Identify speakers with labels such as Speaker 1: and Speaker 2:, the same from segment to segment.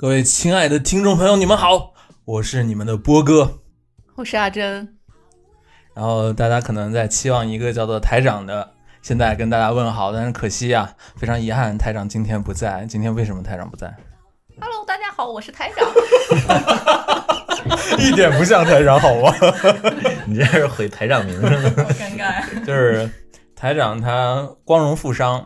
Speaker 1: 各位亲爱的听众朋友，你们好，我是你们的波哥，
Speaker 2: 我是阿珍。
Speaker 1: 然后大家可能在期望一个叫做台长的，现在跟大家问好，但是可惜啊，非常遗憾，台长今天不在。今天为什么台长不在
Speaker 2: ？Hello，大家好，我是台长。
Speaker 1: 一点不像台长，好吗？
Speaker 3: 你这是毁台长名声，
Speaker 2: 好尴尬。
Speaker 1: 就是台长他光荣负伤。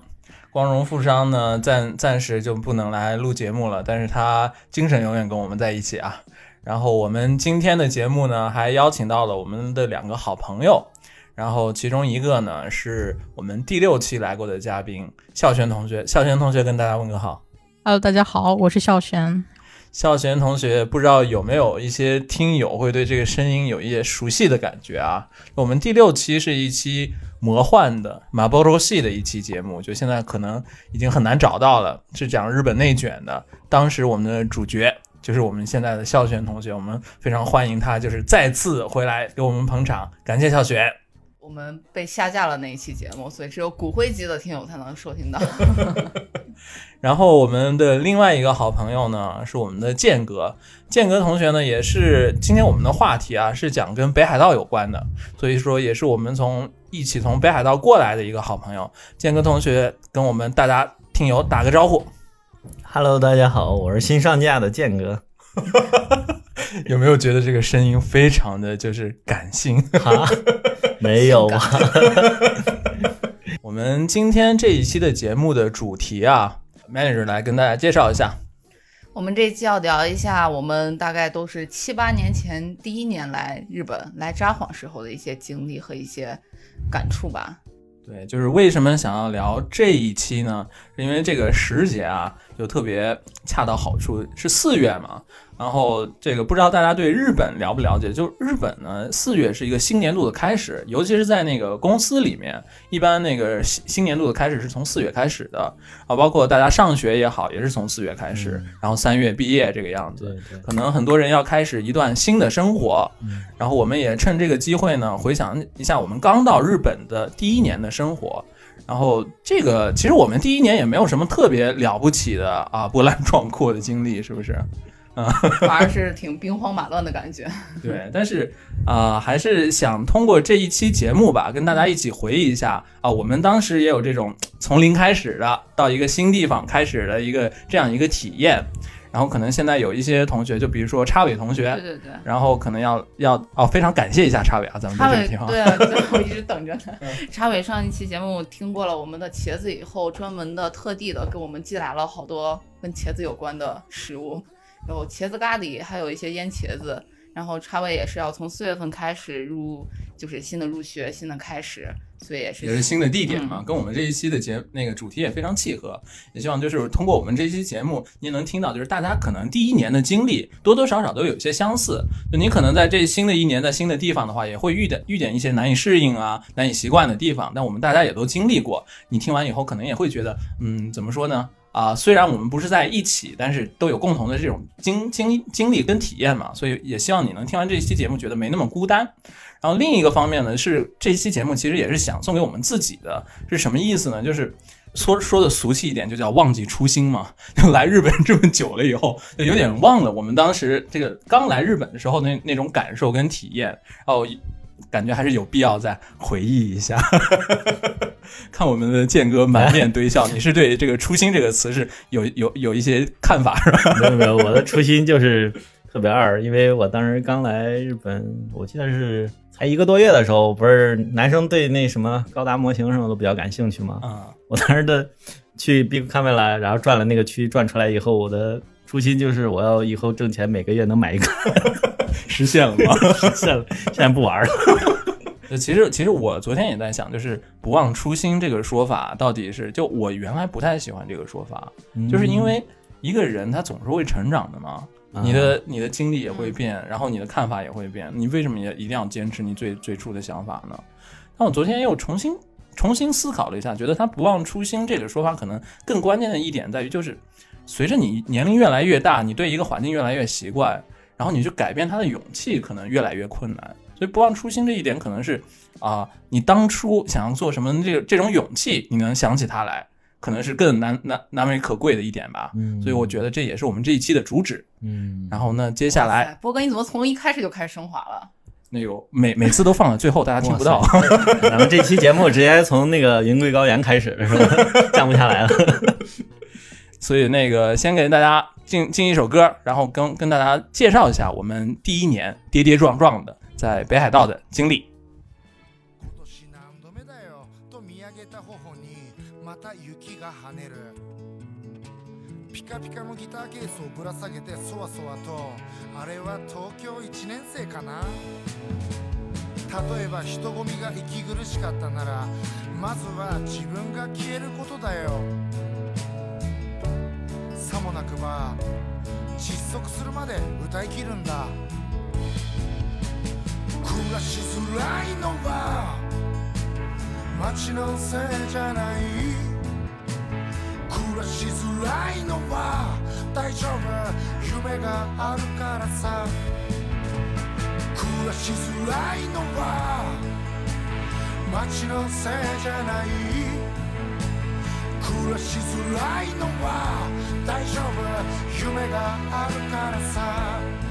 Speaker 1: 光荣富商呢，暂暂时就不能来录节目了，但是他精神永远跟我们在一起啊。然后我们今天的节目呢，还邀请到了我们的两个好朋友，然后其中一个呢，是我们第六期来过的嘉宾孝璇同学。孝璇同学跟大家问个好。
Speaker 4: Hello，大家好，我是孝璇。
Speaker 1: 孝璇同学，不知道有没有一些听友会对这个声音有一些熟悉的感觉啊？我们第六期是一期。魔幻的马波罗系的一期节目，就现在可能已经很难找到了，是讲日本内卷的。当时我们的主角就是我们现在的孝璇同学，我们非常欢迎他，就是再次回来给我们捧场，感谢孝璇。
Speaker 2: 我们被下架了那一期节目，所以只有骨灰级的听友才能收听到。
Speaker 1: 然后我们的另外一个好朋友呢，是我们的剑哥。剑哥同学呢，也是今天我们的话题啊，是讲跟北海道有关的，所以说也是我们从一起从北海道过来的一个好朋友。建哥同学跟我们大家听友打个招呼。
Speaker 3: Hello，大家好，我是新上架的建哥。
Speaker 1: 有没有觉得这个声音非常的就是感性？
Speaker 3: 哈没有啊。
Speaker 1: 我们今天这一期的节目的主题啊，manager 来跟大家介绍一下。
Speaker 2: 我们这期要聊一下，我们大概都是七八年前第一年来日本来札幌时候的一些经历和一些感触吧。
Speaker 1: 对，就是为什么想要聊这一期呢？是因为这个时节啊，就特别恰到好处，是四月嘛。然后这个不知道大家对日本了不了解？就日本呢，四月是一个新年度的开始，尤其是在那个公司里面，一般那个新新年度的开始是从四月开始的啊。包括大家上学也好，也是从四月开始，然后三月毕业这个样子。可能很多人要开始一段新的生活，然后我们也趁这个机会呢，回想一下我们刚到日本的第一年的生活。然后这个其实我们第一年也没有什么特别了不起的啊，波澜壮阔的经历，是不是？
Speaker 2: 啊，反而 是挺兵荒马乱的感觉。
Speaker 1: 对，但是啊，还是想通过这一期节目吧，跟大家一起回忆一下啊，我们当时也有这种从零开始的，到一个新地方开始的一个这样一个体验。然后可能现在有一些同学，就比如说叉伟同学，
Speaker 2: 对对对，
Speaker 1: 然后可能要要哦，非常感谢一下叉伟啊，咱们这个地方。
Speaker 2: 对啊，我一直等着呢。叉伟上一期节目听过了我们的茄子以后，专门的特地的给我们寄来了好多跟茄子有关的食物。有茄子咖喱，还有一些腌茄子。然后叉位也是要从四月份开始入，就是新的入学，新的开始，所以也是
Speaker 1: 也是新的地点嘛，跟我们这一期的节那个主题也非常契合。也希望就是通过我们这期节目，您能听到，就是大家可能第一年的经历多多少少都有一些相似。就你可能在这新的一年在新的地方的话，也会遇点遇见一些难以适应啊、难以习惯的地方。但我们大家也都经历过，你听完以后可能也会觉得，嗯，怎么说呢？啊，虽然我们不是在一起，但是都有共同的这种经经经历跟体验嘛，所以也希望你能听完这期节目觉得没那么孤单。然后另一个方面呢，是这期节目其实也是想送给我们自己的，是什么意思呢？就是说说的俗气一点，就叫忘记初心嘛。就来日本这么久了以后，就有点忘了我们当时这个刚来日本的时候那那种感受跟体验。哦。感觉还是有必要再回忆一下，看我们的剑哥满面堆笑，你是对这个“初心”这个词是有有有一些看法是吧？
Speaker 3: 没有没有，我的初心就是特别二，因为我当时刚来日本，我记得是才一个多月的时候，不是男生对那什么高达模型什么都比较感兴趣吗？
Speaker 1: 啊，
Speaker 3: 我当时的去 Big Camera，然后转了那个区，转出来以后，我的初心就是我要以后挣钱，每个月能买一个。
Speaker 1: 实现了吗？
Speaker 3: 实现了，现在不玩了。
Speaker 1: 其实，其实我昨天也在想，就是“不忘初心”这个说法到底是……就我原来不太喜欢这个说法，就是因为一个人他总是会成长的嘛，你的你的经历也会变，然后你的看法也会变，你为什么也一定要坚持你最最初的想法呢？那我昨天又重新重新思考了一下，觉得他“不忘初心”这个说法可能更关键的一点在于，就是随着你年龄越来越大，你对一个环境越来越习惯。然后你去改变他的勇气可能越来越困难，所以不忘初心这一点可能是啊，你当初想要做什么这个这种勇气，你能想起它来，可能是更难难难为可贵的一点吧。
Speaker 3: 嗯
Speaker 1: 所以我觉得这也是我们这一期的主旨。
Speaker 3: 嗯，
Speaker 1: 然后呢，接下来
Speaker 2: 波哥你怎么从一开始就开始升华了？
Speaker 1: 那个每每次都放到最后，大家听不到。
Speaker 3: 咱们这期节目直接从那个云贵高原开始是吧？降不下来了。
Speaker 1: 所以那个先给大家进进一首歌，然后跟跟大家介绍一下我们第一年跌跌撞撞的在北海道的经历。
Speaker 5: 今年何度目だよ。と見上げた頬にまた雪が跳ねる。ピカピカのギターケースをぶら下げてそわそわとあれは東京1年生かな。例えば人混みが息苦しかったならまずは自分が消えることだよ。さもなくば窒息するまで歌い切るんだ。暮らしづらいのは街のせいじゃない。暮らしづらいのは大丈夫夢があるからさ。暮らしづらいのは街のせいじゃない。暮らしづらいのは大丈夫夢があるからさ。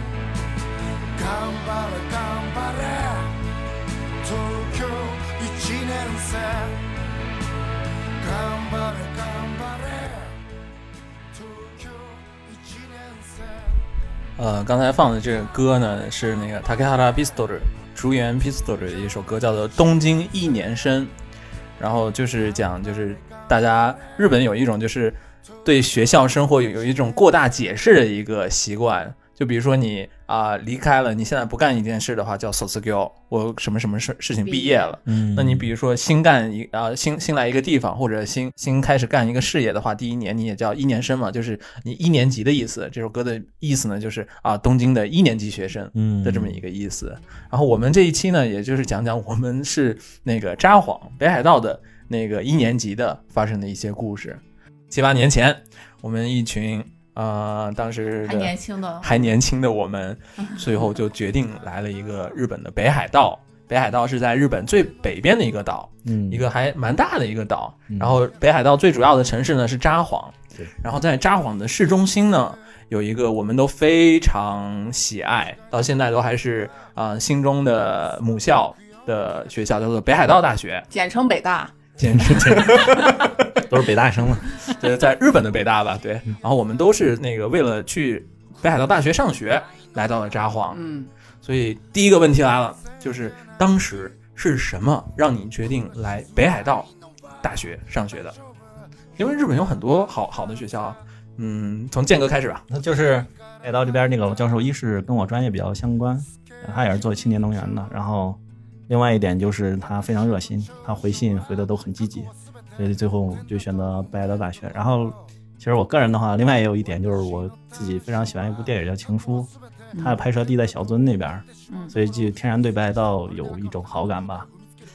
Speaker 1: 呃，刚才放的这个歌呢，是那个 Takahara Pistol 竹原 Pistol 的一首歌，叫做《东京一年生》。然后就是讲，就是大家日本有一种就是对学校生活有有一种过大解释的一个习惯。就比如说你啊、离开了，你现在不干一件事的话，叫 s o s g o 我什么什么事事情毕业了。
Speaker 3: 嗯
Speaker 1: 那你比如说新干一啊、新新来一个地方，或者新新开始干一个事业的话，第一年你也叫一年生嘛，就是你一年级的意思。这首歌的意思呢，就是啊东京的一年级学生
Speaker 3: 嗯
Speaker 1: 的这么一个意思。然后我们这一期呢，也就是讲讲我们是那个札幌北海道的那个一年级的发生的一些故事。七八年前，我们一群啊、呃当时
Speaker 2: 还年轻的，
Speaker 1: 还年轻的我们，最后就决定来了一个日本的北海道。北海道是在日本最北边的一个岛，
Speaker 3: 嗯
Speaker 1: 一个还蛮大的一个岛。
Speaker 3: 嗯
Speaker 1: 然后北海道最主要的城市呢是札幌
Speaker 3: 对，
Speaker 1: 然后在札幌的市中心呢有一个我们都非常喜爱，到现在都还是啊、呃心中的母校的学校，叫做北海道大学，
Speaker 2: 简称北大。
Speaker 1: 简直简直
Speaker 3: 都是北大生嘛。
Speaker 1: 对在日本的北大吧，对。然后我们都是那个为了去北海道大学上学来到了札幌，
Speaker 2: 嗯，
Speaker 1: 所以第一个问题来了，就是当时是什么让你决定来北海道大学上学的？因为日本有很多好好的学校啊，嗯，从建哥开始吧。
Speaker 3: 那就是北海道这边那个教授，一是跟我专业比较相关，他也是做青年能源的，然后另外一点就是他非常热心，他回信回的都很积极，所以最后就选择北海道大学。然后其实我个人的话，另外也有一点就是我自己非常喜欢一部电影叫《情书》，它的拍摄地在小樽那边，
Speaker 2: 嗯
Speaker 3: 所以就天然对北海道有一种好感吧，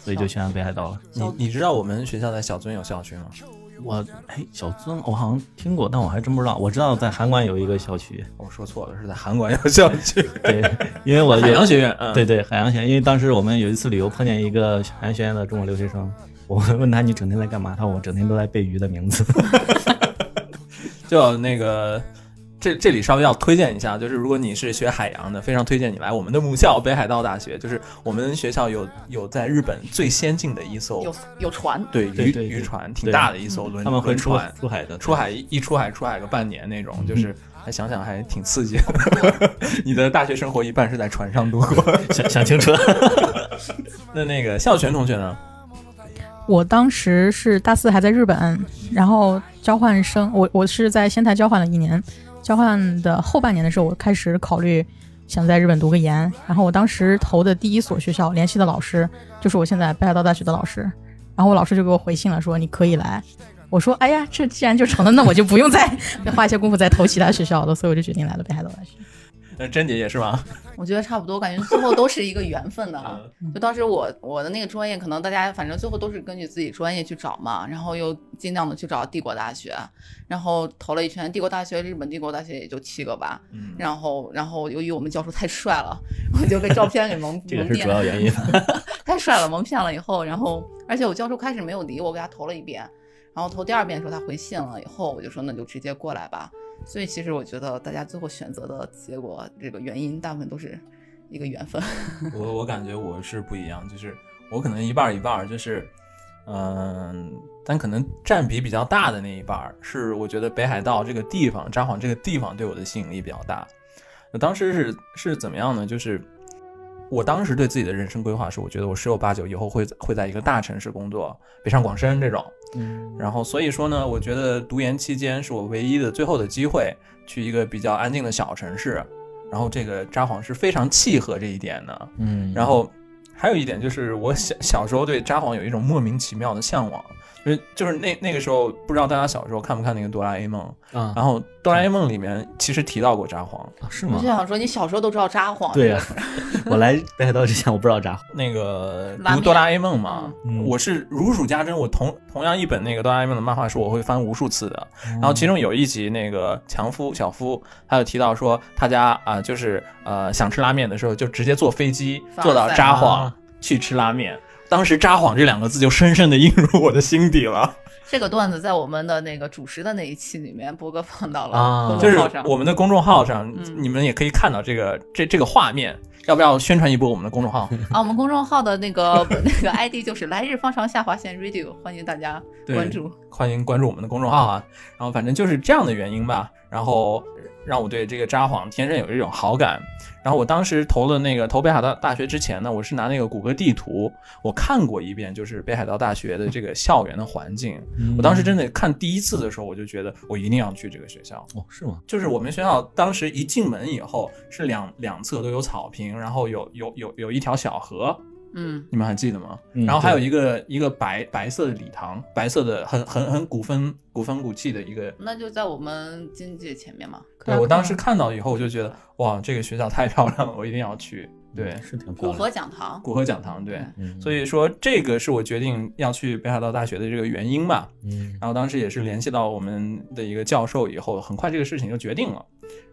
Speaker 3: 所以就选北海道了。
Speaker 1: 你你知道我们学校在小樽有校区吗？
Speaker 3: 我哎，小樽我好像听过，但我还真不知道。我知道在韩馆有一个校区，
Speaker 1: 我说错了，是在韩馆有校区，
Speaker 3: 对，因为我
Speaker 1: 海
Speaker 3: 有
Speaker 1: 洋学院。嗯，
Speaker 3: 对对，海洋学院，因为当时我们有一次旅游碰见一个海洋学院的中国留学生，我问他你整天在干嘛？他说我整天都在背鱼的名字。
Speaker 1: 就那个。这这里稍微要推荐一下，就是如果你是学海洋的，非常推荐你来我们的母校北海道大学。就是我们学校有有在日本最先进的一艘
Speaker 2: 有有船，
Speaker 1: 对渔
Speaker 3: 对对对
Speaker 1: 渔船，挺大的一艘轮
Speaker 3: 他们会出
Speaker 1: 轮船，
Speaker 3: 出海的，
Speaker 1: 出海一出海出海个半年那种，就是还想想还挺刺激的。你的大学生活一半是在船上度过。
Speaker 3: 想想清楚。
Speaker 1: 那那个孝全同学呢？
Speaker 4: 我当时是大四还在日本，然后交换生，我我是在仙台交换了一年，交换的后半年的时候，我开始考虑想在日本读个研，然后我当时投的第一所学校联系的老师就是我现在北海道大学的老师，然后我老师就给我回信了，说你可以来。我说，哎呀，这既然就成了，那我就不用再 花一些功夫再投其他学校了，所以我就决定来了北海道大学。
Speaker 1: 那甄姐也是吗？
Speaker 2: 我觉得差不多，我感觉最后都是一个缘分的啊。就当时我我的那个专业，可能大家反正最后都是根据自己专业去找嘛，然后又尽量的去找帝国大学，然后投了一圈帝国大学，日本帝国大学也就七个吧。
Speaker 1: 嗯，
Speaker 2: 然后然后由于我们教授太帅了，我就被照片给蒙
Speaker 3: 这个
Speaker 2: 蒙骗
Speaker 3: 是主要原因。
Speaker 2: 太帅了，蒙骗了以后，然后而且我教授开始没有理我，给他投了一遍，然后投第二遍的时候他回信了，以后我就说那就直接过来吧。所以其实我觉得大家最后选择的结果，这个原因大部分都是一个缘分。
Speaker 1: 我我感觉我是不一样，就是我可能一半一半儿，就是嗯，但可能占比比较大的那一半儿是我觉得北海道这个地方，札幌这个地方对我的吸引力比较大。那当时是是怎么样呢？就是我当时对自己的人生规划是，我觉得我十有八九以后会会在一个大城市工作，北上广深这种。
Speaker 3: 嗯，
Speaker 1: 然后所以说呢，我觉得读研期间是我唯一的最后的机会，去一个比较安静的小城市。然后这个札幌是非常契合这一点的。
Speaker 3: 嗯，
Speaker 1: 然后还有一点就是，我小小时候对札幌有一种莫名其妙的向往，就是就是那那个时候，不知道大家小时候看不看那个哆啦 A 梦？
Speaker 3: 啊
Speaker 1: 然后哆啦 A 梦里面其实提到过札幌，
Speaker 3: 啊是吗
Speaker 2: 我就？想说，你小时候都知道札幌，
Speaker 3: 对呀、我来北海道之前我不知道札幌。
Speaker 1: 那个读哆啦 A 梦嘛，
Speaker 3: 嗯
Speaker 1: 我是如数家珍，我同同样一本那个哆啦 A 梦的漫画书，我会翻无数次的。
Speaker 3: 然
Speaker 1: 然后其中有一集，那个强夫小夫，他就提到说，他家啊、就是呃想吃拉面的时候，就直接坐飞机坐到札幌
Speaker 3: 啊
Speaker 1: 去吃拉面。当时“札幌”这两个字就深深的印入我的心底了。
Speaker 2: 这个段子在我们的那个主持的那一期里面，波哥放到了
Speaker 3: 啊
Speaker 1: 就是。我们的公众号上，
Speaker 2: 嗯
Speaker 1: 你们也可以看到这个这这个画面。要不要宣传一波我们的公众号？
Speaker 2: 啊，我们公众号的那个 那个 ID 就是来日方长下划线 Radio，欢迎大家关注。
Speaker 1: 欢迎关注我们的公众号啊。然后反正就是这样的原因吧，然后让我对这个札幌天生有一种好感。然后我当时投了那个投北海道大学之前呢，我是拿那个谷歌地图，我看过一遍，就是北海道大学的这个校园的环境。我当时真的看第一次的时候，我就觉得我一定要去这个学校。
Speaker 3: 哦是吗？
Speaker 1: 就是我们学校当时一进门以后，是两两侧都有草坪，然后有有有有一条小河，
Speaker 2: 嗯，
Speaker 1: 你们还记得吗？
Speaker 3: 嗯
Speaker 1: 然后还有一个一个白白色的礼堂，白色的很很很古风古风古气的一个。
Speaker 2: 那就在我们经济前面嘛。
Speaker 1: 对我当时看到以后，我就觉得哇，这个学校太漂亮了，我一定要去。对，
Speaker 3: 是挺漂亮。
Speaker 2: 古河讲堂，
Speaker 1: 古河讲堂，对。
Speaker 3: 嗯，
Speaker 1: 所以说，这个是我决定要去北海道大学的这个原因吧。
Speaker 3: 嗯
Speaker 1: 然后当时也是联系到我们的一个教授以后，很快这个事情就决定了，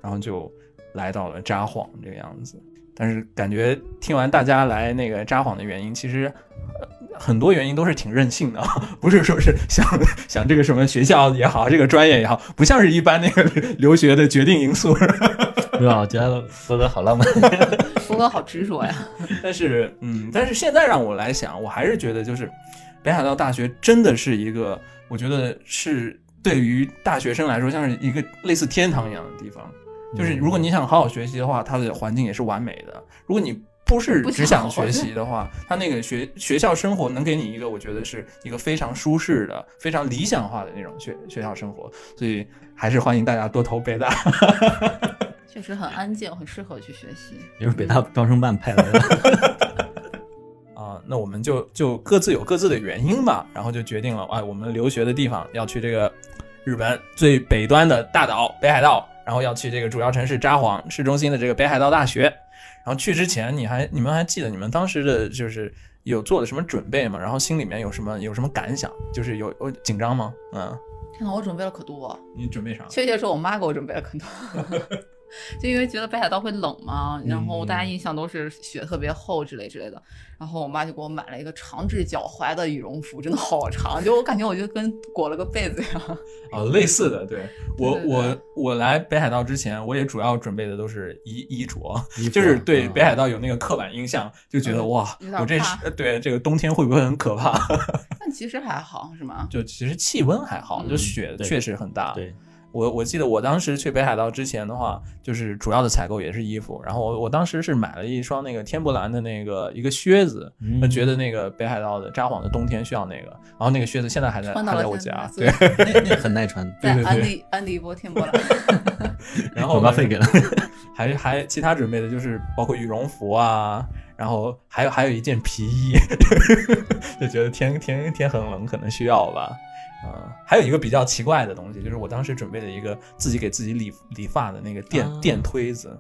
Speaker 1: 然后就来到了札幌这个样子。但是感觉听完大家来那个札幌的原因，其实、呃、很多原因都是挺任性的，不是说是想 想这个什么学校也好，这个专业也好，不像是一般那个留学的决定因素。
Speaker 3: 对吧？我觉得福哥好浪漫。
Speaker 2: 福哥好执着呀。
Speaker 1: 但是，嗯，但是现在让我来想，我还是觉得就是北海道大学真的是一个，我觉得是对于大学生来说像是一个类似天堂一样的地方。就是如果你想好好学习的话，它的环境也是完美的。如果你不是只想学习的话，它那个学学校生活能给你一个，我觉得是一个非常舒适的、非常理想化的那种学学校生活。所以还是欢迎大家多投北大。
Speaker 2: 确实很安静，很适合去学习。
Speaker 3: 也是北大招生办派来的。
Speaker 1: 啊，那我们就就各自有各自的原因吧，然后就决定了，哎，我们留学的地方要去这个日本最北端的大岛北海道，然后要去这个主要城市札幌市中心的这个北海道大学。然后去之前，你还你们还记得你们当时的就是有做的什么准备吗？然后心里面有什么有什么感想？就是有有紧张吗？嗯，
Speaker 2: 天呐，我准备了可多，
Speaker 1: 你准备啥？
Speaker 2: 确切说，我妈给我准备了可多。就因为觉得北海道会冷嘛，然后大家印象都是雪特别厚之类之类的，然后我妈就给我买了一个长至脚踝的羽绒服，真的好长，就我感觉我就跟裹了个被子一样。
Speaker 1: 啊，类似的，对 我
Speaker 2: 对对对
Speaker 1: 我我来北海道之前，我也主要准备的都是衣衣着，就是对
Speaker 3: 嗯
Speaker 1: 北海道有那个刻板印象，就觉得
Speaker 2: 嗯
Speaker 1: 哇我这对这个冬天会不会很可怕？
Speaker 2: 但其实还好，是吗？
Speaker 1: 就其实气温还好，
Speaker 2: 嗯
Speaker 1: 就雪确实很大。
Speaker 3: 对，
Speaker 1: 我我记得我当时去北海道之前的话，就是主要的采购也是衣服，然后我我当时是买了一双那个天博蓝的那个一个靴子，
Speaker 3: 嗯
Speaker 1: 我觉得那个北海道的札幌的冬天需要那个，然后那个靴子现在还在还在我家，对，
Speaker 3: 那那很耐穿。
Speaker 2: 在
Speaker 1: 对对
Speaker 2: 安迪安迪一波天波蓝，
Speaker 1: 然后
Speaker 3: 广告费给了。
Speaker 1: 还还其他准备的就是包括羽绒服啊，然后还有还有一件皮衣，就觉得天天天很冷，可能需要吧。嗯，还有一个比较奇怪的东西，就是我当时准备的一个自己给自己理理发的那个电、
Speaker 3: 啊。
Speaker 1: 电推子，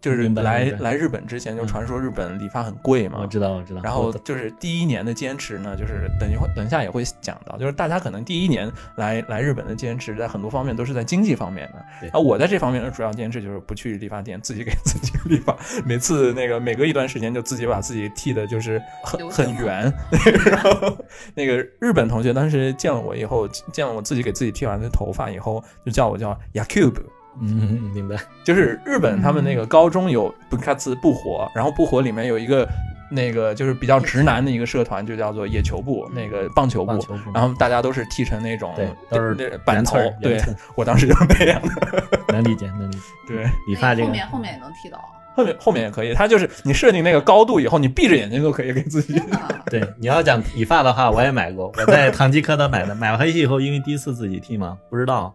Speaker 1: 就是来来日本之前就
Speaker 3: 嗯
Speaker 1: 传说日本理发很贵嘛，
Speaker 3: 我知道我知道。
Speaker 1: 然后就是第一年的坚持呢，就是等一会等一下也会讲到，就是大家可能第一年来来日本的坚持，在很多方面都是在经济方面的。
Speaker 3: 对
Speaker 1: 而我在这方面的主要坚持就是不去理发店，自己给自己理发，每次那个每隔一段时间就自己把自己剃的就是很很圆。然后那个日本同学当时见了我以后，见了我自己给自己剃完的头发以后，就叫我叫 Yakub。
Speaker 3: 嗯，明白。
Speaker 1: 就是日本他们那个高中有布卡茨不火，然后不火里面有一个那个就是比较直男的一个社团，就叫做野球部，那个棒球部。
Speaker 3: 球部，
Speaker 1: 然后大家都是剃成那种
Speaker 3: 对都是
Speaker 1: 那板头对我当时就是那样的。
Speaker 3: 能理解能理解。
Speaker 1: 对，
Speaker 3: 理发这个
Speaker 2: 后面后面也能剃到。
Speaker 1: 后面后面也可以，它就是你设定那个高度以后，你闭着眼睛都可以给自己。
Speaker 3: 对，你要讲理发的话，我也买过，我在唐吉诃德买的，买回去以后，因为第一次自己剃嘛，不知道，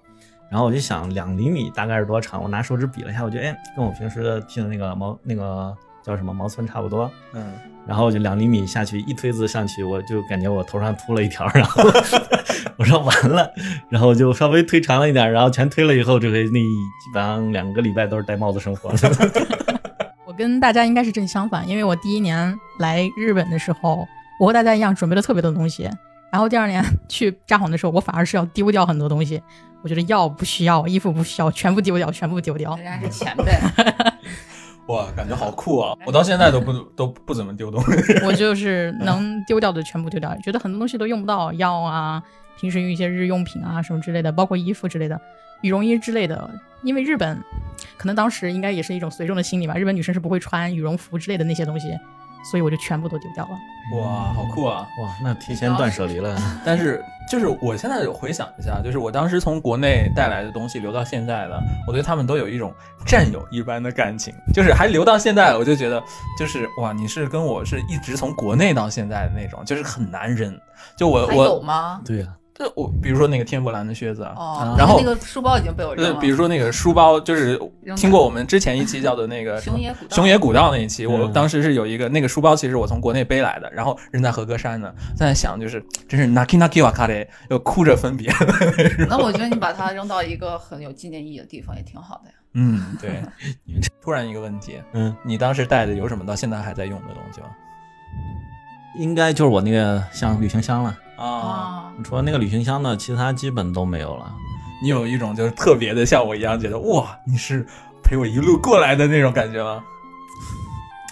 Speaker 3: 然后我就想两厘米大概是多长，我拿手指比了一下，我觉得哎，跟我平时剃的那个毛那个叫什么毛寸差不多，
Speaker 1: 嗯，
Speaker 3: 然后我就两厘米下去一推子上去，我就感觉我头上秃了一条，然后我说完了，然后就稍微推长了一点，然后全推了以后，这回那基本上两个礼拜都是戴帽子生活的。
Speaker 4: 我跟大家应该是正相反，因为我第一年来日本的时候，我和大家一样准备了特别多东西，然后第二年去札幌的时候，我反而是要丢掉很多东西。我觉得药不需要，衣服不需要，全部丢掉，全部丢掉
Speaker 2: 人。家是前辈，
Speaker 1: 哇，感觉好酷啊！我到现在都不都不怎么丢东西。
Speaker 4: 我就是能丢掉的全部丢掉，觉得很多东西都用不到，药啊，平时用一些日用品啊什么之类的，包括衣服之类的，羽绒衣之类的。因为日本可能当时应该也是一种随众的心理吧，日本女生是不会穿羽绒服之类的那些东西，所以我就全部都丢掉了。
Speaker 1: 哇，好酷啊！
Speaker 3: 哇，那提前断舍离了。
Speaker 1: 但是就是我现在回想一下，就是我当时从国内带来的东西留到现在的，我对他们都有一种战友一般的感情，就是还留到现在，我就觉得就是哇，你是跟我是一直从国内到现在的那种，就是很难忍。就我
Speaker 2: 我有
Speaker 1: 我
Speaker 2: 吗？
Speaker 3: 对呀、
Speaker 1: 这我比如说那个天伯兰的靴子啊。
Speaker 2: 哦，
Speaker 1: 然后
Speaker 2: 那个书包已经被我扔
Speaker 1: 呃，
Speaker 2: 了。
Speaker 1: 比如说那个书包，就是听过我们之前一期叫做那个
Speaker 2: 熊野古道
Speaker 1: 熊野古道那一期，我
Speaker 3: 嗯
Speaker 1: 当时是有一个那个书包，其实我从国内背来的，然后扔在和歌山呢，在想就是真是 naki naki wa kare，又哭着分别。
Speaker 2: 那我觉得你把它扔到一个很有纪念意义的地方也挺好的呀。
Speaker 1: 嗯，对。突然一个问题，
Speaker 3: 嗯，
Speaker 1: 你当时带的有什么到现在还在用的东西吗？
Speaker 3: 应该就是我那个像旅行箱了。
Speaker 1: 啊，
Speaker 2: 啊，
Speaker 3: 除了那个旅行箱呢，其他基本都没有了。
Speaker 1: 你有一种就是特别的，像我一样觉得哇，你是陪我一路过来的那种感觉吗？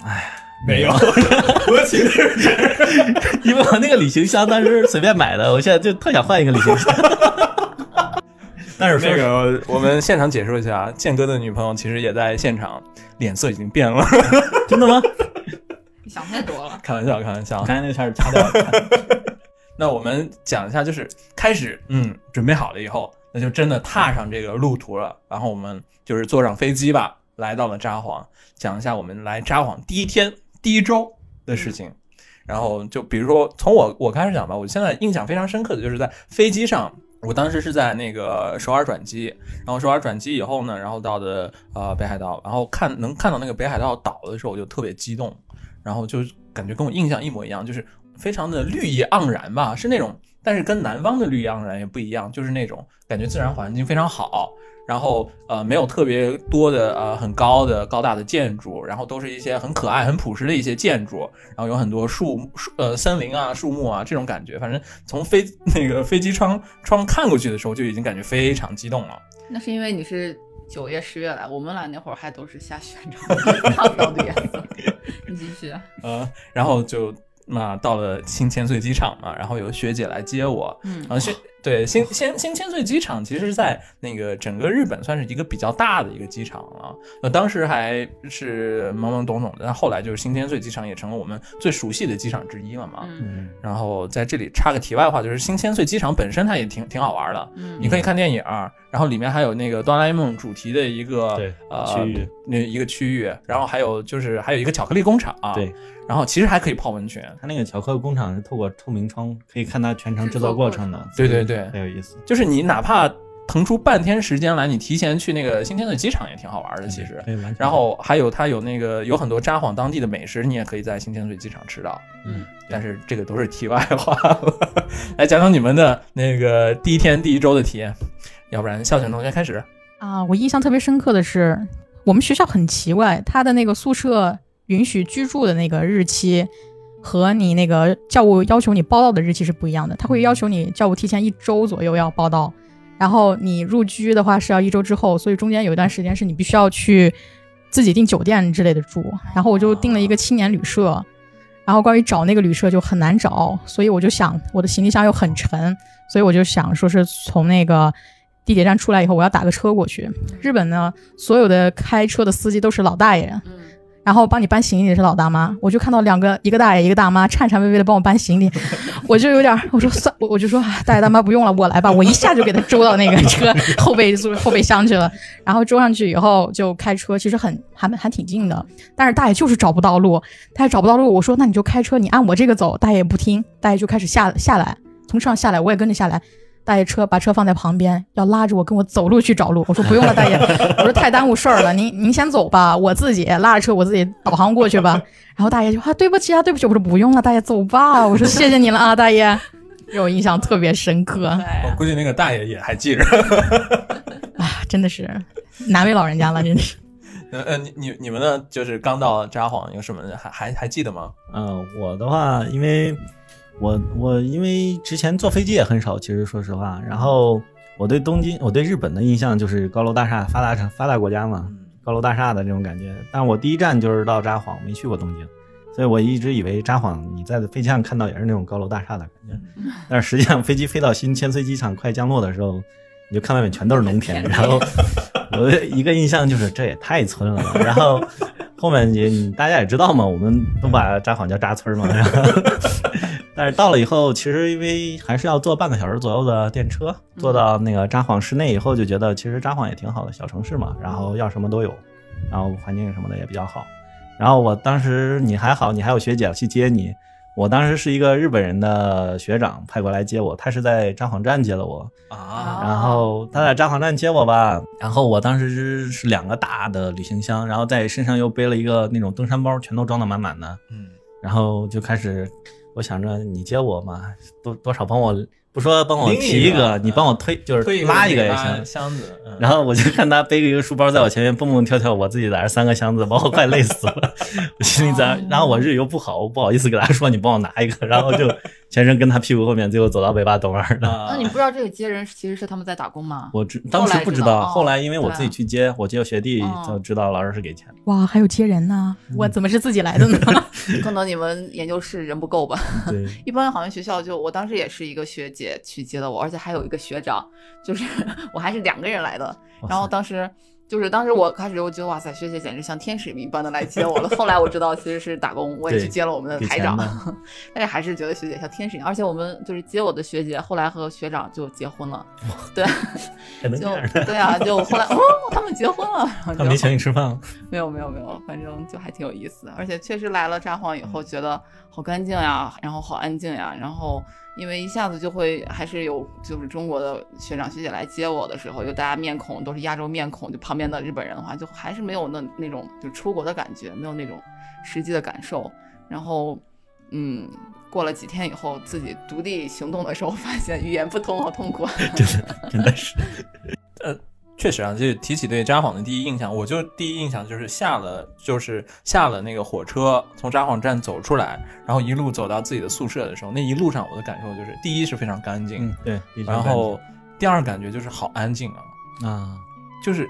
Speaker 3: 哎，
Speaker 1: 没有，我其实是
Speaker 3: 因为我那个旅行箱当时随便买的，我现在就特想换一个旅行箱。但是说
Speaker 1: 那个，我们现场解说一下，建哥的女朋友其实也在现场，脸色已经变了。
Speaker 3: 真的吗？
Speaker 2: 你 想太多了。
Speaker 1: 开玩笑，开玩笑。
Speaker 3: 刚才那差点掐掉了。
Speaker 1: 那我们讲一下，就是开始，嗯，准备好了以后，那就真的踏上这个路途了。然后我们就是坐上飞机吧，来到了札幌，讲一下我们来札幌第一天、第一周的事情。然后就比如说，从我我开始讲吧，我现在印象非常深刻的就是在飞机上。我当时是在那个首尔转机，然后首尔转机以后呢，然后到的呃北海道，然后看能看到那个北海道岛的时候，我就特别激动，然后就感觉跟我印象一模一样，就是非常的绿意盎然吧，是那种，但是跟南方的绿意盎然也不一样，就是那种感觉自然环境非常好，然后呃没有特别多的呃很高的高大的建筑，然后都是一些很可爱很朴实的一些建筑，然后有很多树树呃森林啊树木啊这种感觉，反正从飞那个飞机窗窗看过去的时候就已经感觉非常激动了。
Speaker 2: 那是因为你是九月、十月来，我们来那会儿还都是下雪，你知道吗？看不到的颜色。你继续。
Speaker 1: 呃，然后就嘛到了新千岁机场嘛，然后有学姐来接我，
Speaker 2: 嗯。
Speaker 1: 然后新对新新新千岁机场其实在那个整个日本算是一个比较大的一个机场了，那当时还是懵懵懂懂的，但后来就是新千岁机场也成了我们最熟悉的机场之一了嘛。
Speaker 2: 嗯。
Speaker 3: 嗯，
Speaker 1: 然后在这里插个题外话，就是新千岁机场本身它也挺挺好玩的，
Speaker 2: 嗯。
Speaker 1: 你可以看电影，然后里面还有那个哆啦 A 梦主题的一个
Speaker 3: 对
Speaker 1: 呃
Speaker 3: 区域。
Speaker 1: 那一个区域，然后还有就是还有一个巧克力工厂，
Speaker 3: 对，
Speaker 1: 然后其实还可以泡温泉，
Speaker 3: 它那个巧克力工厂是透过透明窗可以看它全程制作过程的。
Speaker 1: 对对对
Speaker 3: 很有意思。
Speaker 1: 就是你哪怕腾出半天时间来，你提前去那个新天的机场也挺好玩的，其实。然后还有它有那个有很多札幌当地的美食，你也可以在新千岁机场吃到。
Speaker 3: 嗯，
Speaker 1: 但是这个都是题外话了，来讲讲你们的那个第一天第一周的体验，要不然孝全同学开始。
Speaker 4: 啊，我印象特别深刻的是，我们学校很奇怪，他的那个宿舍允许居住的那个日期和你那个教务要求你报到的日期是不一样的，他会要求你教务提前一周左右要报到，然后你入居的话是要一周之后，所以中间有一段时间是你必须要去自己订酒店之类的住，然后我就订了一个青年旅社。然后关于找那个旅社就很难找，所以我就想我的行李箱又很沉，所以我就想说是从那个地铁站出来以后，我要打个车过去。日本呢，所有的开车的司机都是老大爷，然后帮你搬行李的是老大妈。我就看到两个，一个大爷，一个大妈，颤颤巍巍的帮我搬行李，我就有点，我说算，我我就说大爷大妈不用了，我来吧，我一下就给他周到那个车 后备后备箱去了。然后周上去以后就开车，其实很还还挺近的，但是大爷就是找不到路，大爷找不到路，我说那你就开车，你按我这个走，大爷也不听，大爷就开始下下来，从上下来，我也跟着下来。大爷车把车放在旁边，要拉着我跟我走路去找路。我说不用了，大爷，我说太耽误事儿了，您您先走吧，我自己拉着车，我自己导航过去吧。然后大爷就啊对不起啊对不起，我说不用了，大爷走吧。我说谢谢你了啊，大爷，让我印象特别深刻啊，
Speaker 1: 我估计那个大爷也还记着。
Speaker 4: 啊真的是难为老人家了，真的是。
Speaker 1: 呃呃，你你你们呢？就是刚到札幌有什么还还还记得吗？
Speaker 3: 嗯、我的话，因为我我因为之前坐飞机也很少，其实说实话。然后我对东京，我对日本的印象就是高楼大厦，发达城发达国家嘛，高楼大厦的这种感觉。但我第一站就是到札幌，没去过东京，所以我一直以为札幌你在飞机上看到也是那种高楼大厦的感觉。但是实际上飞机飞到新千岁机场快降落的时候，你就看外面全都是农田，然后 我的一个印象就是这也太村了。然后后面也你大家也知道嘛，我们都把札幌叫扎村嘛。然后但是到了以后，其实因为还是要坐半个小时左右的电车，坐到那个札幌市内以后，就觉得其实札幌也挺好的，小城市嘛，然后要什么都有，然后环境什么的也比较好。然后我当时你还好，你还有学姐去接你。我当时是一个日本人的学长派过来接我，他是在札幌站接的我，
Speaker 1: 啊，
Speaker 3: 然后他在札幌站接我吧，然后我当时是是两个大的旅行箱，然后在身上又背了一个那种登山包，全都装的满满的，
Speaker 1: 嗯，
Speaker 3: 然后就开始，我想着你接我嘛，多多少帮我，不说帮我提一
Speaker 1: 个
Speaker 3: 个，你帮我推，就是
Speaker 1: 推
Speaker 3: 拉一个也行。
Speaker 1: 箱子，嗯
Speaker 3: 然后我就看他背个一个书包在我前面蹦蹦跳跳，我自己在这三个箱子，把我快累死了。我 心里在，然后我日语又不好，我不好意思给他说你帮我拿一个，然后就全程跟他屁股后面，最后走到尾巴等儿的。
Speaker 1: 啊
Speaker 2: 那你不知道这个接人其实是他们在打工吗？
Speaker 3: 我知当时不知道，
Speaker 2: 后来
Speaker 3: 因为我自己去接，我接学弟
Speaker 2: 哦
Speaker 3: 就知道老师是给钱。
Speaker 4: 哇，还有接人呢，我怎么是自己来的呢？
Speaker 2: 可能你们研究室人不够吧？
Speaker 3: 对，
Speaker 2: 一般好像学校就我当时也是一个学姐去接的我，而且还有一个学长，就是 我还是两个人来的。然后当时就是当时我开始我觉得哇塞，学姐简直像天使一般的来接我了。后来我知道其实是打工，我也去接了我们的台长，但是还是觉得学姐像天使一样。而且我们就是接我的学姐，后来和学长就结婚了，对，就？对啊，就后来哦，他们结婚了，然后就
Speaker 3: 他没请你吃饭吗？
Speaker 2: 没有没有没有，反正就还挺有意思的，而且确实来了札幌以后，觉得好干净呀，然后好安静呀，然后因为一下子就会还是有就是中国的学长学姐来接我的时候，就大家面孔都是亚洲面孔，就旁边的日本人的话，就还是没有那那种就出国的感觉，没有那种实际的感受，然后嗯。过了几天以后，自己独立行动的时候，发现语言不通，好痛苦啊！
Speaker 3: 真的真的是，
Speaker 1: 确实啊，就提起对札幌的第一印象，我就第一印象就是下了，就是下了那个火车，从札幌站走出来，然后一路走到自己的宿舍的时候，那一路上我的感受就是，第一是非常干净，
Speaker 3: 嗯，对。
Speaker 1: 然后第二感觉就是好安静啊，
Speaker 3: 啊，
Speaker 1: 就是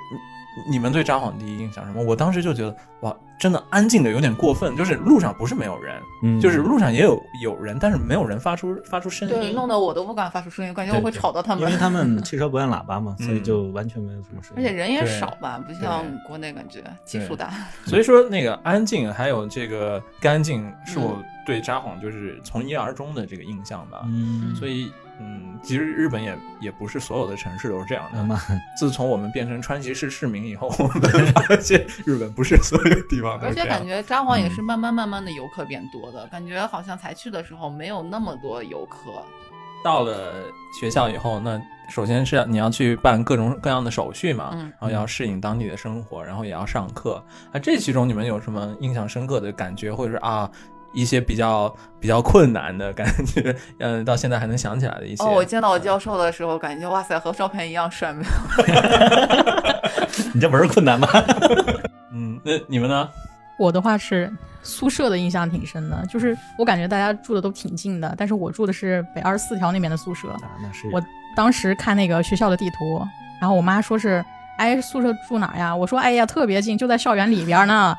Speaker 1: 你你们对札幌第一印象什么？我当时就觉得哇，真的安静的有点过分，就是路上不是没有人，
Speaker 3: 嗯，
Speaker 1: 就是路上也有有人，但是没有人发出发出声音
Speaker 2: 对，
Speaker 1: 音。
Speaker 2: 弄得我都不敢发出声音，感觉我会吵到他们。
Speaker 3: 因为他们汽车不按喇叭嘛，所以
Speaker 1: 嗯
Speaker 3: 就完全没有什么声音。
Speaker 2: 而且人也少吧，不像国内感觉基数大。
Speaker 1: 所以说那个安静还有这个干净，是我
Speaker 2: 嗯
Speaker 1: 对札幌就是从一而终的这个印象吧。
Speaker 3: 嗯，
Speaker 1: 所以嗯，其实日本也也不是所有的城市都是这样的。
Speaker 3: 那么
Speaker 1: 自从我们变成川崎市市民以后，我们发现日本不是所有地方都
Speaker 2: 而且
Speaker 1: 是这样
Speaker 2: 感。觉札幌也是慢慢慢慢的游客变多的，感觉好像才去的时候没有那么多游客。
Speaker 1: 到了学校以后，那首先是你要去办各种各样的手续嘛，
Speaker 2: 嗯
Speaker 1: 然后要适应当地的生活，然后也要上课。啊，这其中你们有什么印象深刻的感觉，或者是啊一些比较比较困难的感觉，嗯，到现在还能想起来的一些？
Speaker 2: 哦，我见到我教授的时候，感觉哇塞，和照片一样帅，没有
Speaker 3: 你这不是困难吗？
Speaker 1: 嗯，那你们呢？
Speaker 4: 我的话是宿舍的印象挺深的，就是我感觉大家住的都挺近的，但是我住的是北二十四条那边的宿舍。
Speaker 3: 啊，那是
Speaker 4: 我当时看那个学校的地图，然后我妈说是，哎，宿舍住哪呀？我说，哎呀，特别近，就在校园里边呢。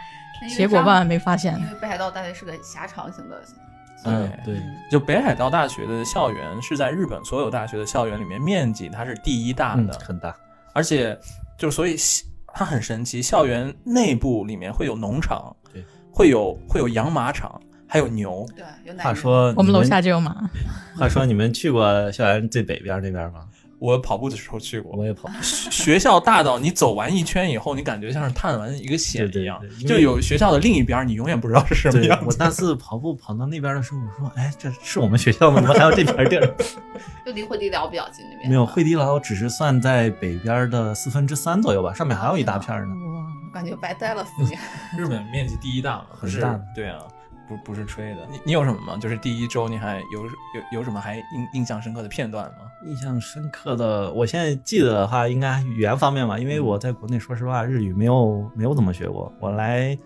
Speaker 4: 结果万万没发现
Speaker 2: 因，为北海道大学是个狭长型的，
Speaker 3: 嗯对，
Speaker 1: 就北海道大学的校园是在日本所有大学的校园里面面积它是第一大
Speaker 3: 嗯
Speaker 1: 的，
Speaker 3: 很大，
Speaker 1: 而且就所以它很神奇，校园内部里面会有农场，
Speaker 3: 对，
Speaker 1: 会有会有养马场，还有牛，
Speaker 2: 对，有奶
Speaker 3: 话
Speaker 2: 牛
Speaker 3: 说你
Speaker 4: 我们楼下就有马。
Speaker 3: 话说你们去过校园最北边那边吗？
Speaker 1: 我跑步的时候去过。
Speaker 3: 我也跑，
Speaker 1: 学校大到你走完一圈以后，你感觉像是探完一个险一样
Speaker 3: 对对对，
Speaker 1: 就有学校的另一边，你永远不知道是什么样，
Speaker 3: 我那次跑步跑到那边的时候，我说，哎，这是我们学校吗？怎么还有这片地儿？
Speaker 2: 就离惠迪寮比较近那边。
Speaker 3: 没有，惠地牢只是算在北边的四分之三左右吧，上面还有一大片呢。
Speaker 2: 我感觉白待了四年。
Speaker 1: 日本面积第一大嘛，
Speaker 3: 很大
Speaker 1: 对啊，不不是吹的。你你有什么吗？就是第一周你还有有有什么还印印象深刻的片段吗？
Speaker 3: 印象深刻的，我现在记得的话，应该语言方面吧，因为我在国内说实话日语没有没有怎么学过。我来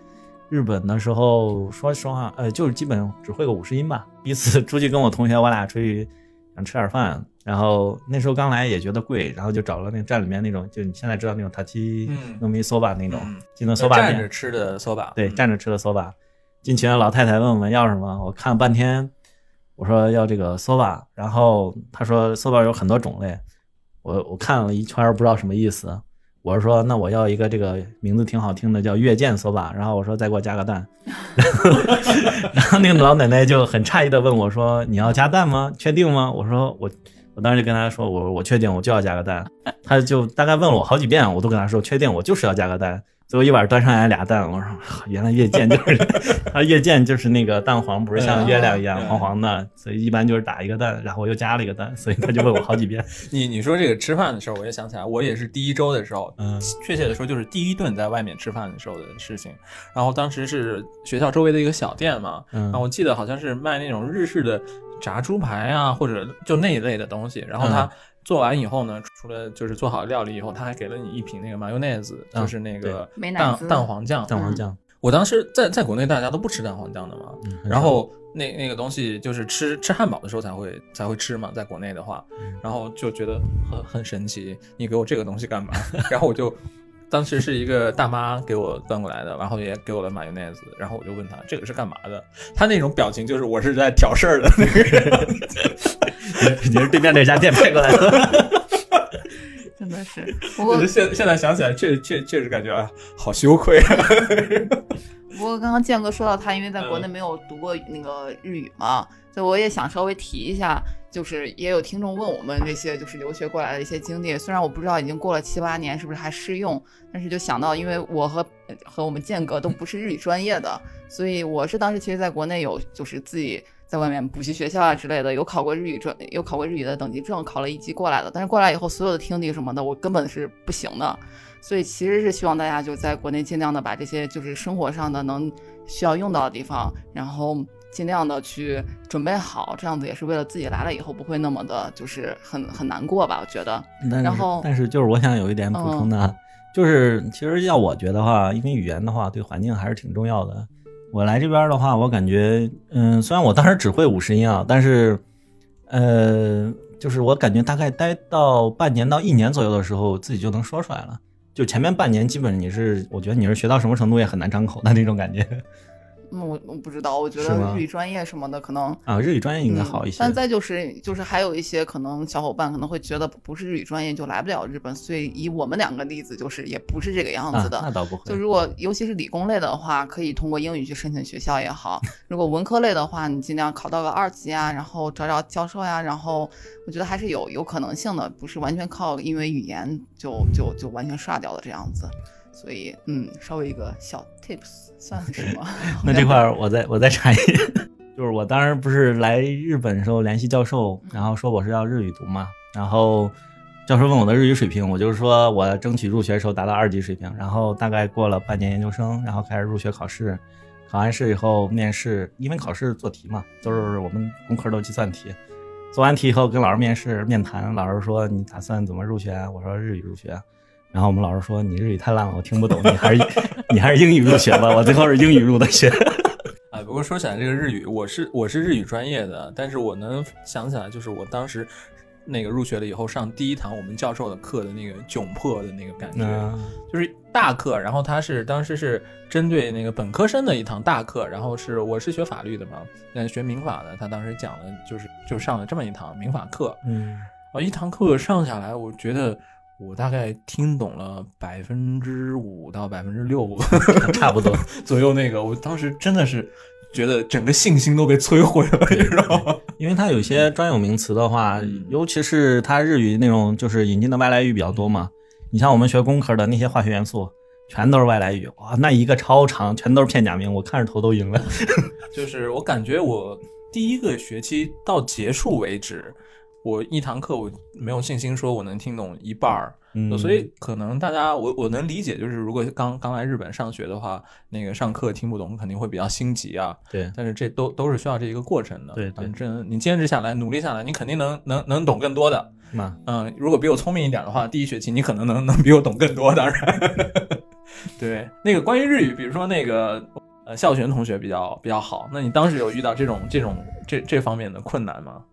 Speaker 3: 日本的时候，说实话，呃，就是基本只会个五十音吧。一次出去跟我同学，我俩出去想吃点饭，然后那时候刚来也觉得贵，然后就找了那个站里面那种，就你现在知道那种塔七
Speaker 1: 嗯
Speaker 3: 糯米 soba 那种，
Speaker 1: 嗯
Speaker 3: 进的 soba
Speaker 1: 站着，吃的 soba，
Speaker 3: 对，
Speaker 1: 嗯
Speaker 3: 站着吃的 soba。进群的老太太问我们要什么，我看了半天，我说要这个 soba，然后她说 soba 有很多种类，我我看了一圈不知道什么意思，我是说那我要一个这个名字挺好听的叫月见 soba，然后我说再给我加个蛋，然 后那个老奶奶就很诧异的问我说你要加蛋吗？确定吗？我说我。我当时就跟她说，我我确定，我就要加个蛋。她就大概问了我好几遍，我都跟她说确定，我就是要加个蛋。最后一碗端上来俩蛋，我说啊原来月见就是，它月见就是那个蛋黄，不是像月亮一样
Speaker 1: 嗯
Speaker 3: 黄黄的，所以一般就是打一个蛋，然后我又加了一个蛋，所以他就问我好几遍。
Speaker 1: 你你说这个吃饭的时候，我也想起来，我也是第一周的时候，
Speaker 3: 嗯
Speaker 1: 确切的说就是第一顿在外面吃饭的时候的事情。然后当时是学校周围的一个小店嘛，
Speaker 3: 嗯
Speaker 1: 然后我记得好像是卖那种日式的炸猪排啊，或者就那一类的东西。然后他做完以后呢，除了就是做好料理以后，他还给了你一瓶那个 mayonnaise，
Speaker 3: 嗯
Speaker 1: 就是那个蛋蛋黄酱。
Speaker 3: 蛋黄酱，
Speaker 1: 我当时在在国内大家都不吃蛋黄酱的嘛，
Speaker 3: 嗯
Speaker 1: 然后那那个东西就是吃吃汉堡的时候才会才会吃嘛，在国内的话，然后就觉得很很神奇，你给我这个东西干嘛？然后我就当时是一个大妈给我端过来的，然后也给我了马油奈子，然后我就问她这个是干嘛的，她那种表情就是我是在挑事儿的那个人，
Speaker 3: 你是对面那家店派过来的？
Speaker 2: 真的是。不过
Speaker 1: 就是现现在想起来，确确确实感觉啊，好羞愧啊。
Speaker 2: 不过刚刚建哥说到他，因为在国内没有读过那个日语嘛，所以我也想稍微提一下，就是也有听众问我们这些就是留学过来的一些经历，虽然我不知道已经过了七八年是不是还适用，但是就想到，因为我和和我们建哥都不是日语专业的，所以我是当时其实在国内有就是自己。在外面补习学校啊之类的，有考过日语证，有考过日语的等级证，考了一级过来的。但是过来以后，所有的听力什么的，我根本是不行的。所以其实是希望大家就在国内尽量的把这些就是生活上的能需要用到的地方，然后尽量的去准备好，这样子也是为了自己来了以后不会那么的就是很很难过吧？我觉得，然后
Speaker 3: 但是就是我想有一点补充的，啊，就是其实要我觉得话，因为语言的话对环境还是挺重要的。我来这边的话，我感觉，嗯，虽然我当时只会五十音啊，但是，呃，就是我感觉大概待到半年到一年左右的时候，自己就能说出来了。就前面半年，基本你是，我觉得你是学到什么程度也很难张口的那种感觉，
Speaker 2: 我我不知道，我觉得日语专业什么的可能
Speaker 3: 啊。日语专业应该好一些，
Speaker 2: 嗯。但再就是就是还有一些可能小伙伴可能会觉得不是日语专业就来不了日本，所以以我们两个例子就是也不是这个样子的。
Speaker 3: 啊、那倒不会。
Speaker 2: 就如果尤其是理工类的话，可以通过英语去申请学校也好；如果文科类的话，你尽量考到个二级啊，然后找找教授呀、然后我觉得还是有有可能性的，不是完全靠因为语言就就就完全刷掉了这样子。所以，嗯，稍微一个小 tips 算是吗？
Speaker 3: 那这块儿我再我再插一句，就是我当时不是来日本的时候联系教授，然后说我是要日语读嘛，然后教授问我的日语水平，我就是说我争取入学的时候达到二级水平，然后大概过了半年研究生，然后开始入学考试，考完试以后面试，因为考试做题嘛，都是我们工科都计算题，做完题以后跟老师面试面谈，老师说你打算怎么入学啊？我说日语入学。然后我们老师说你日语太烂了，我听不懂，你还是你还是英语入学吧。我最后是英语入的学。
Speaker 1: 哎，不过说起来这个日语，我是我是日语专业的，但是我能想起来，就是我当时那个入学了以后上第一堂我们教授的课的那个窘迫的那个感觉，
Speaker 3: 嗯
Speaker 1: 就是大课，然后他是当时是针对那个本科生的一堂大课，然后是我是学法律的嘛，但学民法的，他当时讲了就是就上了这么一堂民法课，
Speaker 3: 嗯，
Speaker 1: 啊，一堂课上下来，我觉得我大概听懂了百分之五到百分之六
Speaker 3: 差不多。
Speaker 1: 左右，那个我当时真的是觉得整个信心都被摧毁了，你知道吗？
Speaker 3: 因为它有些专有名词的话，尤其是它日语那种就是引进的外来语比较多嘛。你像我们学工科的那些化学元素，全都是外来语，哇，那一个超长，全都是片假名，我看着头都晕了。
Speaker 1: 就是我感觉我第一个学期到结束为止，我一堂课我没有信心说我能听懂一半儿。
Speaker 3: 嗯
Speaker 1: 所以可能大家我我能理解，就是如果刚刚来日本上学的话，那个上课听不懂肯定会比较心急啊。
Speaker 3: 对，
Speaker 1: 但是这都都是需要这一个过程的。
Speaker 3: 对对
Speaker 1: 反正你坚持下来，努力下来，你肯定能能能懂更多的。
Speaker 3: 嘛，
Speaker 1: 嗯，如果比我聪明一点的话，第一学期你可能能能比我懂更多。当然，对那个关于日语，比如说那个呃孝璇同学比较比较好，那你当时有遇到这种这种这这方面的困难吗？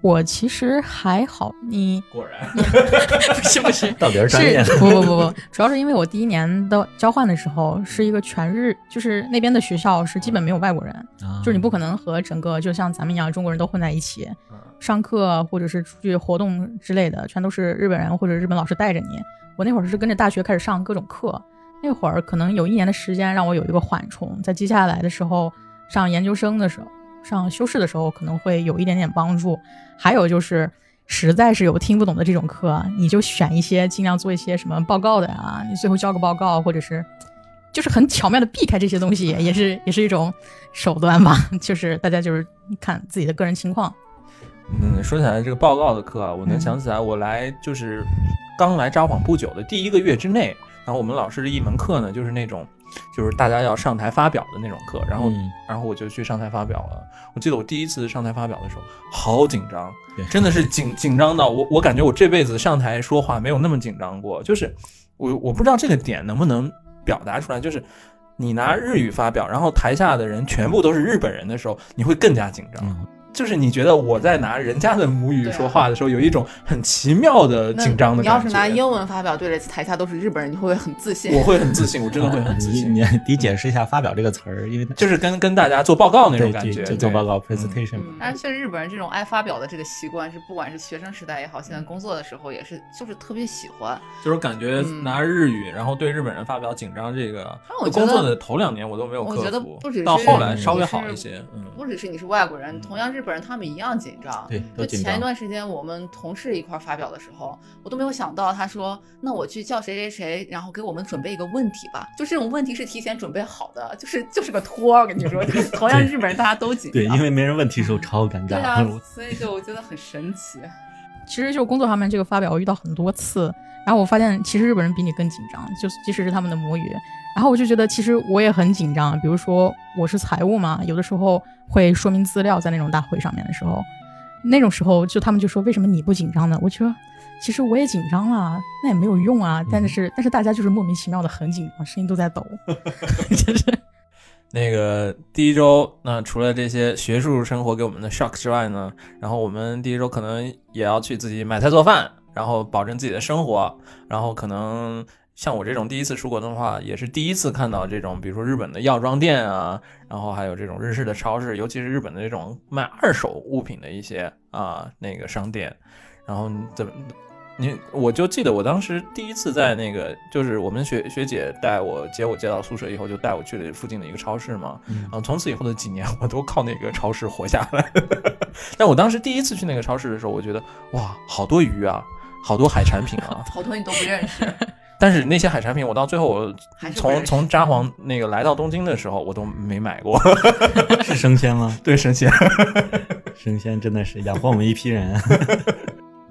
Speaker 4: 我其实还好，你
Speaker 1: 果然，
Speaker 4: 不 是不是，
Speaker 3: 到底是专业
Speaker 4: 是不不不不，主要是因为我第一年的交换的时候是一个全日，就是那边的学校是基本没有外国人，
Speaker 3: 啊。
Speaker 4: 就是你不可能和整个就像咱们一样中国人都混在一起
Speaker 1: 嗯，
Speaker 4: 上课或者是出去活动之类的，全都是日本人或者日本老师带着你。我那会儿是跟着大学开始上各种课，那会儿可能有一年的时间让我有一个缓冲，在接下来的时候上研究生的时候，上修饰的时候可能会有一点点帮助。还有就是。实在是有听不懂的这种课，你就选一些尽量做一些什么报告的啊，你最后交个报告，或者是就是很巧妙的避开这些东西，也是也是一种手段吧。就是大家就是看自己的个人情况。
Speaker 1: 嗯，说起来这个报告的课啊，我能
Speaker 4: 嗯
Speaker 1: 想起来，我来就是刚来札幌不久的第一个月之内，然后我们老师的一门课呢，就是那种就是大家要上台发表的那种课，然后、
Speaker 3: 嗯
Speaker 1: 然后我就去上台发表了。我记得我第一次上台发表的时候，好紧张，真的是紧紧张到我我感觉我这辈子上台说话没有那么紧张过，就是我我不知道这个点能不能表达出来，就是。你拿日语发表，然后台下的人全部都是日本人的时候，你会更加紧张。
Speaker 3: 嗯
Speaker 1: 就是你觉得我在拿人家的母语说话的时候，有一种很奇妙的紧张的感觉你要。
Speaker 2: 是拿英文发表，对着台下都是日本人，你会不会很自信？
Speaker 1: 我会很自信，我真的会很自信，
Speaker 3: 你你你解释一下“发表”这个词儿，因为
Speaker 1: 就是跟跟大家做报告那种感觉，
Speaker 3: 就就做报告 presentation
Speaker 2: 但是确实日本人这种爱发表的这个习惯是，不管是学生时代也好，现在工作的时候也是，就是特别喜欢。
Speaker 1: 就是感觉
Speaker 2: 嗯
Speaker 1: 拿日语，然后对日本人发表紧张这个工作的头两年我都没有克
Speaker 2: 我觉得
Speaker 1: 服
Speaker 2: 不只是，
Speaker 1: 到后来稍微好一些，嗯。
Speaker 2: 不只是你是外国人，同样日本人他们一样紧张。
Speaker 3: 对，
Speaker 2: 就。前一段时间我们同事一块儿发表的时候，我都没有想到，他说：“那我去叫谁谁谁，然后给我们准备一个问题吧。”就这种问题是提前准备好的，就是就是个托儿。我跟你说，就是同样日本人大家都紧张。
Speaker 3: 对，因为没人问题的时候超尴尬
Speaker 2: 对啊。，所以就我觉得很神奇。
Speaker 4: 其实就工作上面这个发表，我遇到很多次，然后我发现其实日本人比你更紧张，就即使是他们的母语。然后我就觉得其实我也很紧张，比如说我是财务嘛，有的时候会说明资料在那种大会上面的时候，那种时候就他们就说为什么你不紧张呢？我觉得其实我也紧张啊，那也没有用啊。但是但是大家就是莫名其妙的很紧张，声音都在抖，就是。
Speaker 1: 那个第一周，那除了这些学术生活给我们的 shock 之外呢，然后我们第一周可能也要去自己买菜做饭，然后保证自己的生活，然后可能像我这种第一次出国的话，也是第一次看到这种，比如说日本的药妆店啊，然后还有这种日式的超市，尤其是日本的这种卖二手物品的一些啊那个商店，然后怎么？你我就记得我当时第一次在那个，就是我们学学姐带我接我接到宿舍以后，就带我去了附近的一个超市嘛。
Speaker 3: 嗯
Speaker 1: 然后从此以后的几年，我都靠那个超市活下来。但我当时第一次去那个超市的时候，我觉得哇，好多鱼啊，好多海产品啊。
Speaker 2: 好多你都不认识，
Speaker 1: 但是那些海产品，我到最后我从从札幌那个来到东京的时候，我都没买过。
Speaker 3: 是生鲜吗？
Speaker 1: 对，生鲜。
Speaker 3: 生鲜真的是养活我们一批人。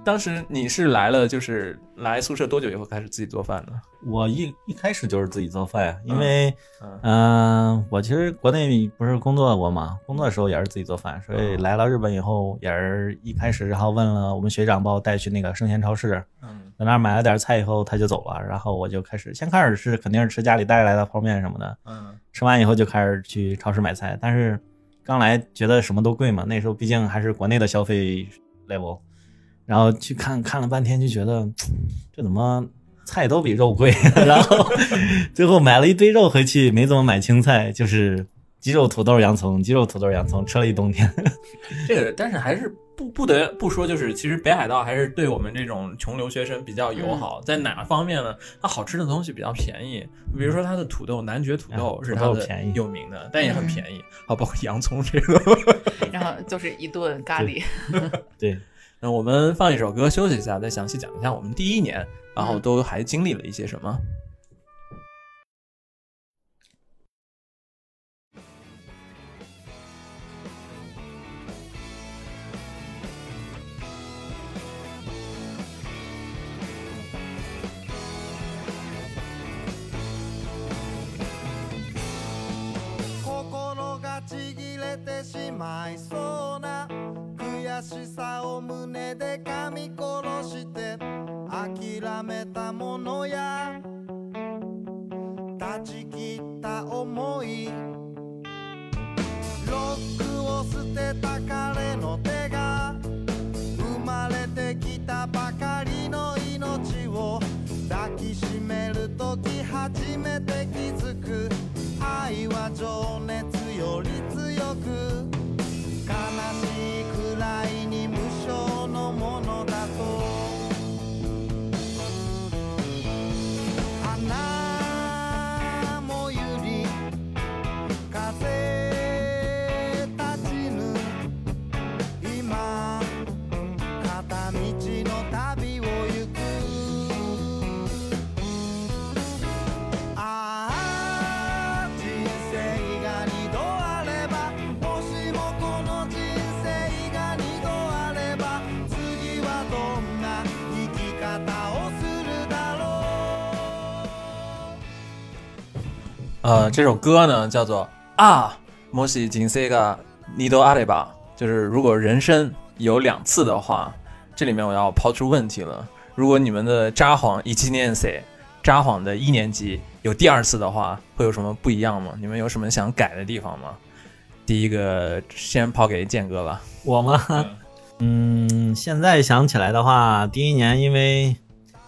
Speaker 1: 当时你是来了，就是来宿舍多久以后开始自己做饭的？
Speaker 3: 我一一开始就是自己做饭呀，因为
Speaker 1: 嗯。
Speaker 3: 嗯、我其实国内不是工作过嘛，工作的时候也是自己做饭，所以来了日本以后也是一开始，然后问了我们学长把我带去那个生鲜超市，
Speaker 1: 嗯。
Speaker 3: 在那儿买了点菜以后他就走了，然后我就开始先开始是肯定是吃家里带来的泡面什么的，
Speaker 1: 嗯。
Speaker 3: 吃完以后就开始去超市买菜，但是刚来觉得什么都贵嘛，那时候毕竟还是国内的消费 level，然后去看看了半天就觉得 这怎么菜都比肉贵，然后最后买了一堆肉回去，没怎么买青菜，就是鸡肉、土豆、洋葱，鸡肉、土豆、洋葱，吃了一冬天。
Speaker 1: 这个，但是还是不不得不说，就是其实北海道还是对我们这种穷留学生比较友好。在哪方面呢？它好吃的东西比较便宜，比如说它的土豆，男爵土豆
Speaker 3: 啊
Speaker 1: 是它的
Speaker 3: 便宜
Speaker 1: 有名的，但也很便宜。啊，包括洋葱这个。
Speaker 2: 然后就是一顿咖喱。
Speaker 3: 对，
Speaker 1: 那我们放一首歌休息一下，再详细讲一下我们第一年，然后都还经历了一些什么。
Speaker 5: 心がちぎれてしまいそうな 悔しさを胸で噛み殺して諦めたものや断ち切った思い。ロックを捨てた彼の手が生まれてきたばかりの命を抱きしめる時初めて気づく。愛は情熱より強く
Speaker 1: 呃，这首歌呢叫做啊，もし人生が二度あれば，就是如果人生有两次的话，这里面我要抛出问题了。如果你们的札幌一七年生，札幌的一年级有第二次的话，会有什么不一样吗？你们有什么想改的地方吗？第一个先抛给建哥吧。
Speaker 3: 我吗？嗯，现在想起来的话，第一年因为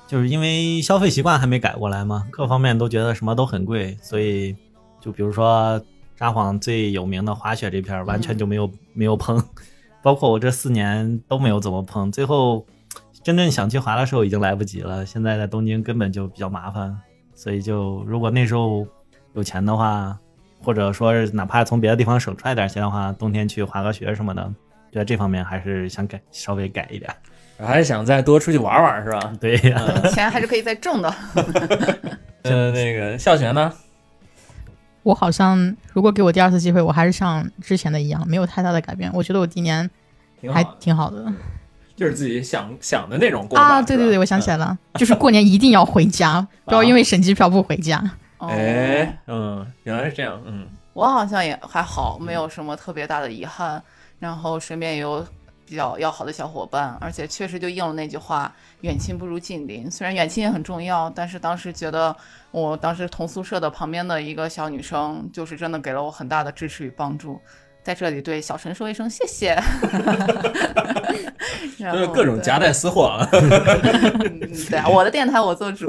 Speaker 3: 就是因为消费习惯还没改过来嘛，各方面都觉得什么都很贵，所以就比如说札幌最有名的滑雪这片，完全就没有、没有碰，包括我这四年都没有怎么碰，最后真正想去滑的时候已经来不及了。现在在东京根本就比较麻烦，所以就如果那时候有钱的话，或者说是哪怕从别的地方省出来点钱的话，冬天去滑个雪什么的，觉得这方面还是想改稍微改一点。
Speaker 1: 还是想再多出去玩玩是吧？
Speaker 3: 对呀、
Speaker 2: 钱还是可以再挣的。
Speaker 1: 呃，那个校学呢？
Speaker 4: 我好像如果给我第二次机会，我还是像之前的一样，没有太大的改变。我觉得我今年还
Speaker 1: 挺好的，就是自己想想的那种过
Speaker 4: 啊！对对对，我想起
Speaker 1: 来。
Speaker 4: 来了，就是过年一定要回家，不要因为省机票不回家。
Speaker 2: 哦
Speaker 1: 哎，嗯，原来是这样，嗯。
Speaker 2: 我好像也还好，没有什么特别大的遗憾。然后身边也有比较要好的小伙伴，而且确实就应了那句话：远亲不如近邻。虽然远亲也很重要，但是当时觉得我当时同宿舍的旁边的一个小女生，就是真的给了我很大的支持与帮助。在这里对小陈说一声谢谢。然后
Speaker 1: 就是各种夹带私货啊。
Speaker 2: 对嗯对，我的电台我做主。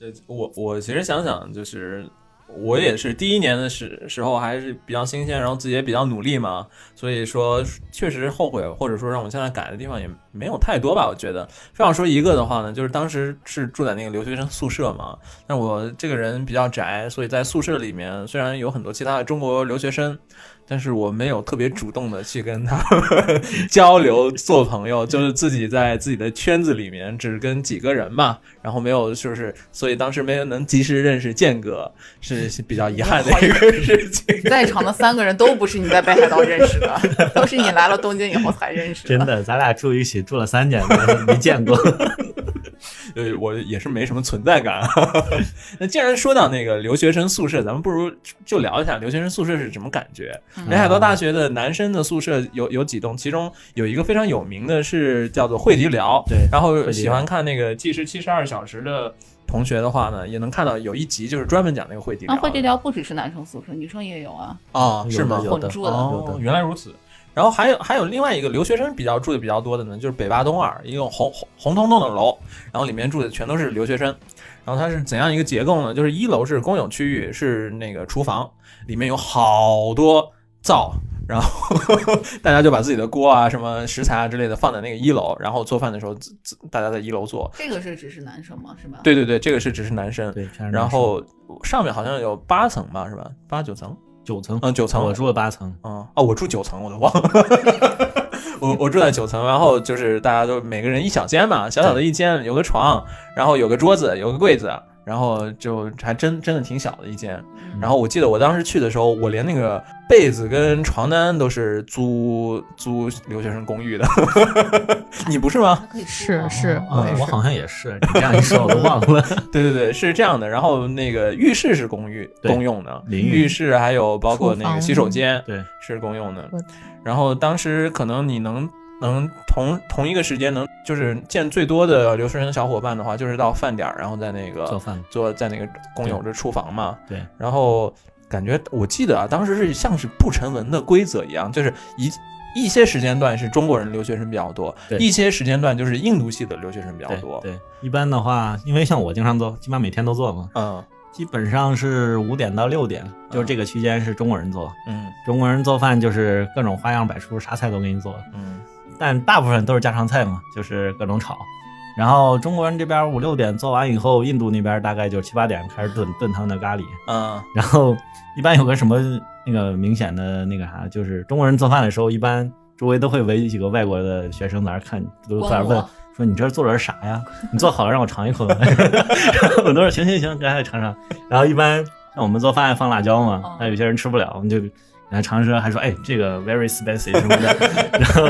Speaker 1: 呃我我其实想想，就是我也是第一年的时时候还是比较新鲜，然后自己也比较努力嘛，所以说确实后悔或者说让我现在改的地方也没有太多吧。我觉得，非要说一个的话呢，就是当时是住在那个留学生宿舍嘛，但我这个人比较宅，所以在宿舍里面虽然有很多其他的中国留学生。但是我没有特别主动的去跟他们 交流做朋友，就是自己在自己的圈子里面只跟几个人嘛，然后没有就是，所以当时没有能及时认识建哥，是是比较遗憾的 一个事情。
Speaker 2: 在场的三个人都不是你在北海道认识的，都是你来了东京以后才认识的
Speaker 3: 真的，咱俩住一起住了三年，没见过。
Speaker 1: 呃，我也是没什么存在感。那既然说到那个留学生宿舍，咱们不如就聊一下留学生宿舍是什么感觉。北海道大学的男生的宿舍有有几栋，其中有一个非常有名的是叫做惠迪寮。
Speaker 3: 对
Speaker 1: 然后喜欢看那个《计时七十二小时》的同学的话呢，也能看到有一集就是专门讲那个惠迪寮
Speaker 2: 那
Speaker 1: 的。
Speaker 2: 惠迪寮不只是男生宿舍，女生也有啊。
Speaker 1: 啊，是吗？
Speaker 2: 混住的
Speaker 1: 哦，
Speaker 3: 有的。
Speaker 1: 原来如此。然后还有还有另外一个留学生比较住的比较多的呢，就是北八东二一个红红红彤彤的楼，然后里面住的全都是留学生。然后它是怎样一个结构呢？就是一楼是公有区域，是那个厨房，里面有好多灶，然后 大家就把自己的锅啊、什么食材啊之类的放在那个一楼，然后做饭的时候自自大家在一楼做。
Speaker 2: 这个是只是男生吗？是吧？
Speaker 1: 对对对，这个是只是男生。
Speaker 3: 对，
Speaker 1: 然后上面好像有八层吧，是吧？八九层？
Speaker 3: 九层，
Speaker 1: 嗯，九层。
Speaker 3: 我住了八层。
Speaker 1: 嗯，哦，我住九层，我都忘了。我我住在九层，然后就是大家都每个人一小间嘛，小小的一间，有个床，然后有个桌子，有个柜子，然后就还真真的挺小的一间。然后我记得我当时去的时候，我连那个被子跟床单都是租租留学生公寓的。你不是吗？
Speaker 4: 是
Speaker 2: 吗
Speaker 4: 是
Speaker 3: 我好像也是，你这样一说我都忘了。
Speaker 1: 对对对，是这样的。然后那个浴室是公寓公用的，
Speaker 3: 浴
Speaker 1: 浴室还有包括那个洗手间，
Speaker 3: 对，
Speaker 1: 是公用的。然后当时可能你能能同同一个时间能就是见最多的留学生小伙伴的话，就是到饭点儿，然后在那个
Speaker 3: 做饭。
Speaker 1: 做在那个工友的厨房嘛。
Speaker 3: 对，
Speaker 1: 然后感觉我记得啊，当时是像是不成文的规则一样，就是一。一些时间段是中国人留学生比较多，
Speaker 3: 对
Speaker 1: 一些时间段就是印度系的留学生比较
Speaker 3: 对
Speaker 1: 多。
Speaker 3: 对，一般的话，因为像我经常做，基本上每天都做嘛，
Speaker 1: 嗯
Speaker 3: 基本上是五点到六点，就是这个区间是中国人做。
Speaker 1: 嗯
Speaker 3: 中国人做饭就是各种花样百出，啥菜都给你做，
Speaker 1: 嗯
Speaker 3: 但大部分都是家常菜嘛，就是各种炒。然后中国人这边五六点做完以后，印度那边大概就七八点开始炖炖他们的咖喱。
Speaker 1: 嗯
Speaker 3: 然后一般有个什么那个明显的那个啥，就是中国人做饭的时候，一般周围都会围几个外国的学生在那看，都在那问说你这做的是啥呀？你做好了让我尝一口。然后我都说行行行，赶快尝尝。然后一般像我们做饭放辣椒嘛
Speaker 2: 哦，
Speaker 3: 那有些人吃不了，我们就给他尝试，还说哎这个 very spicy 什么的。然后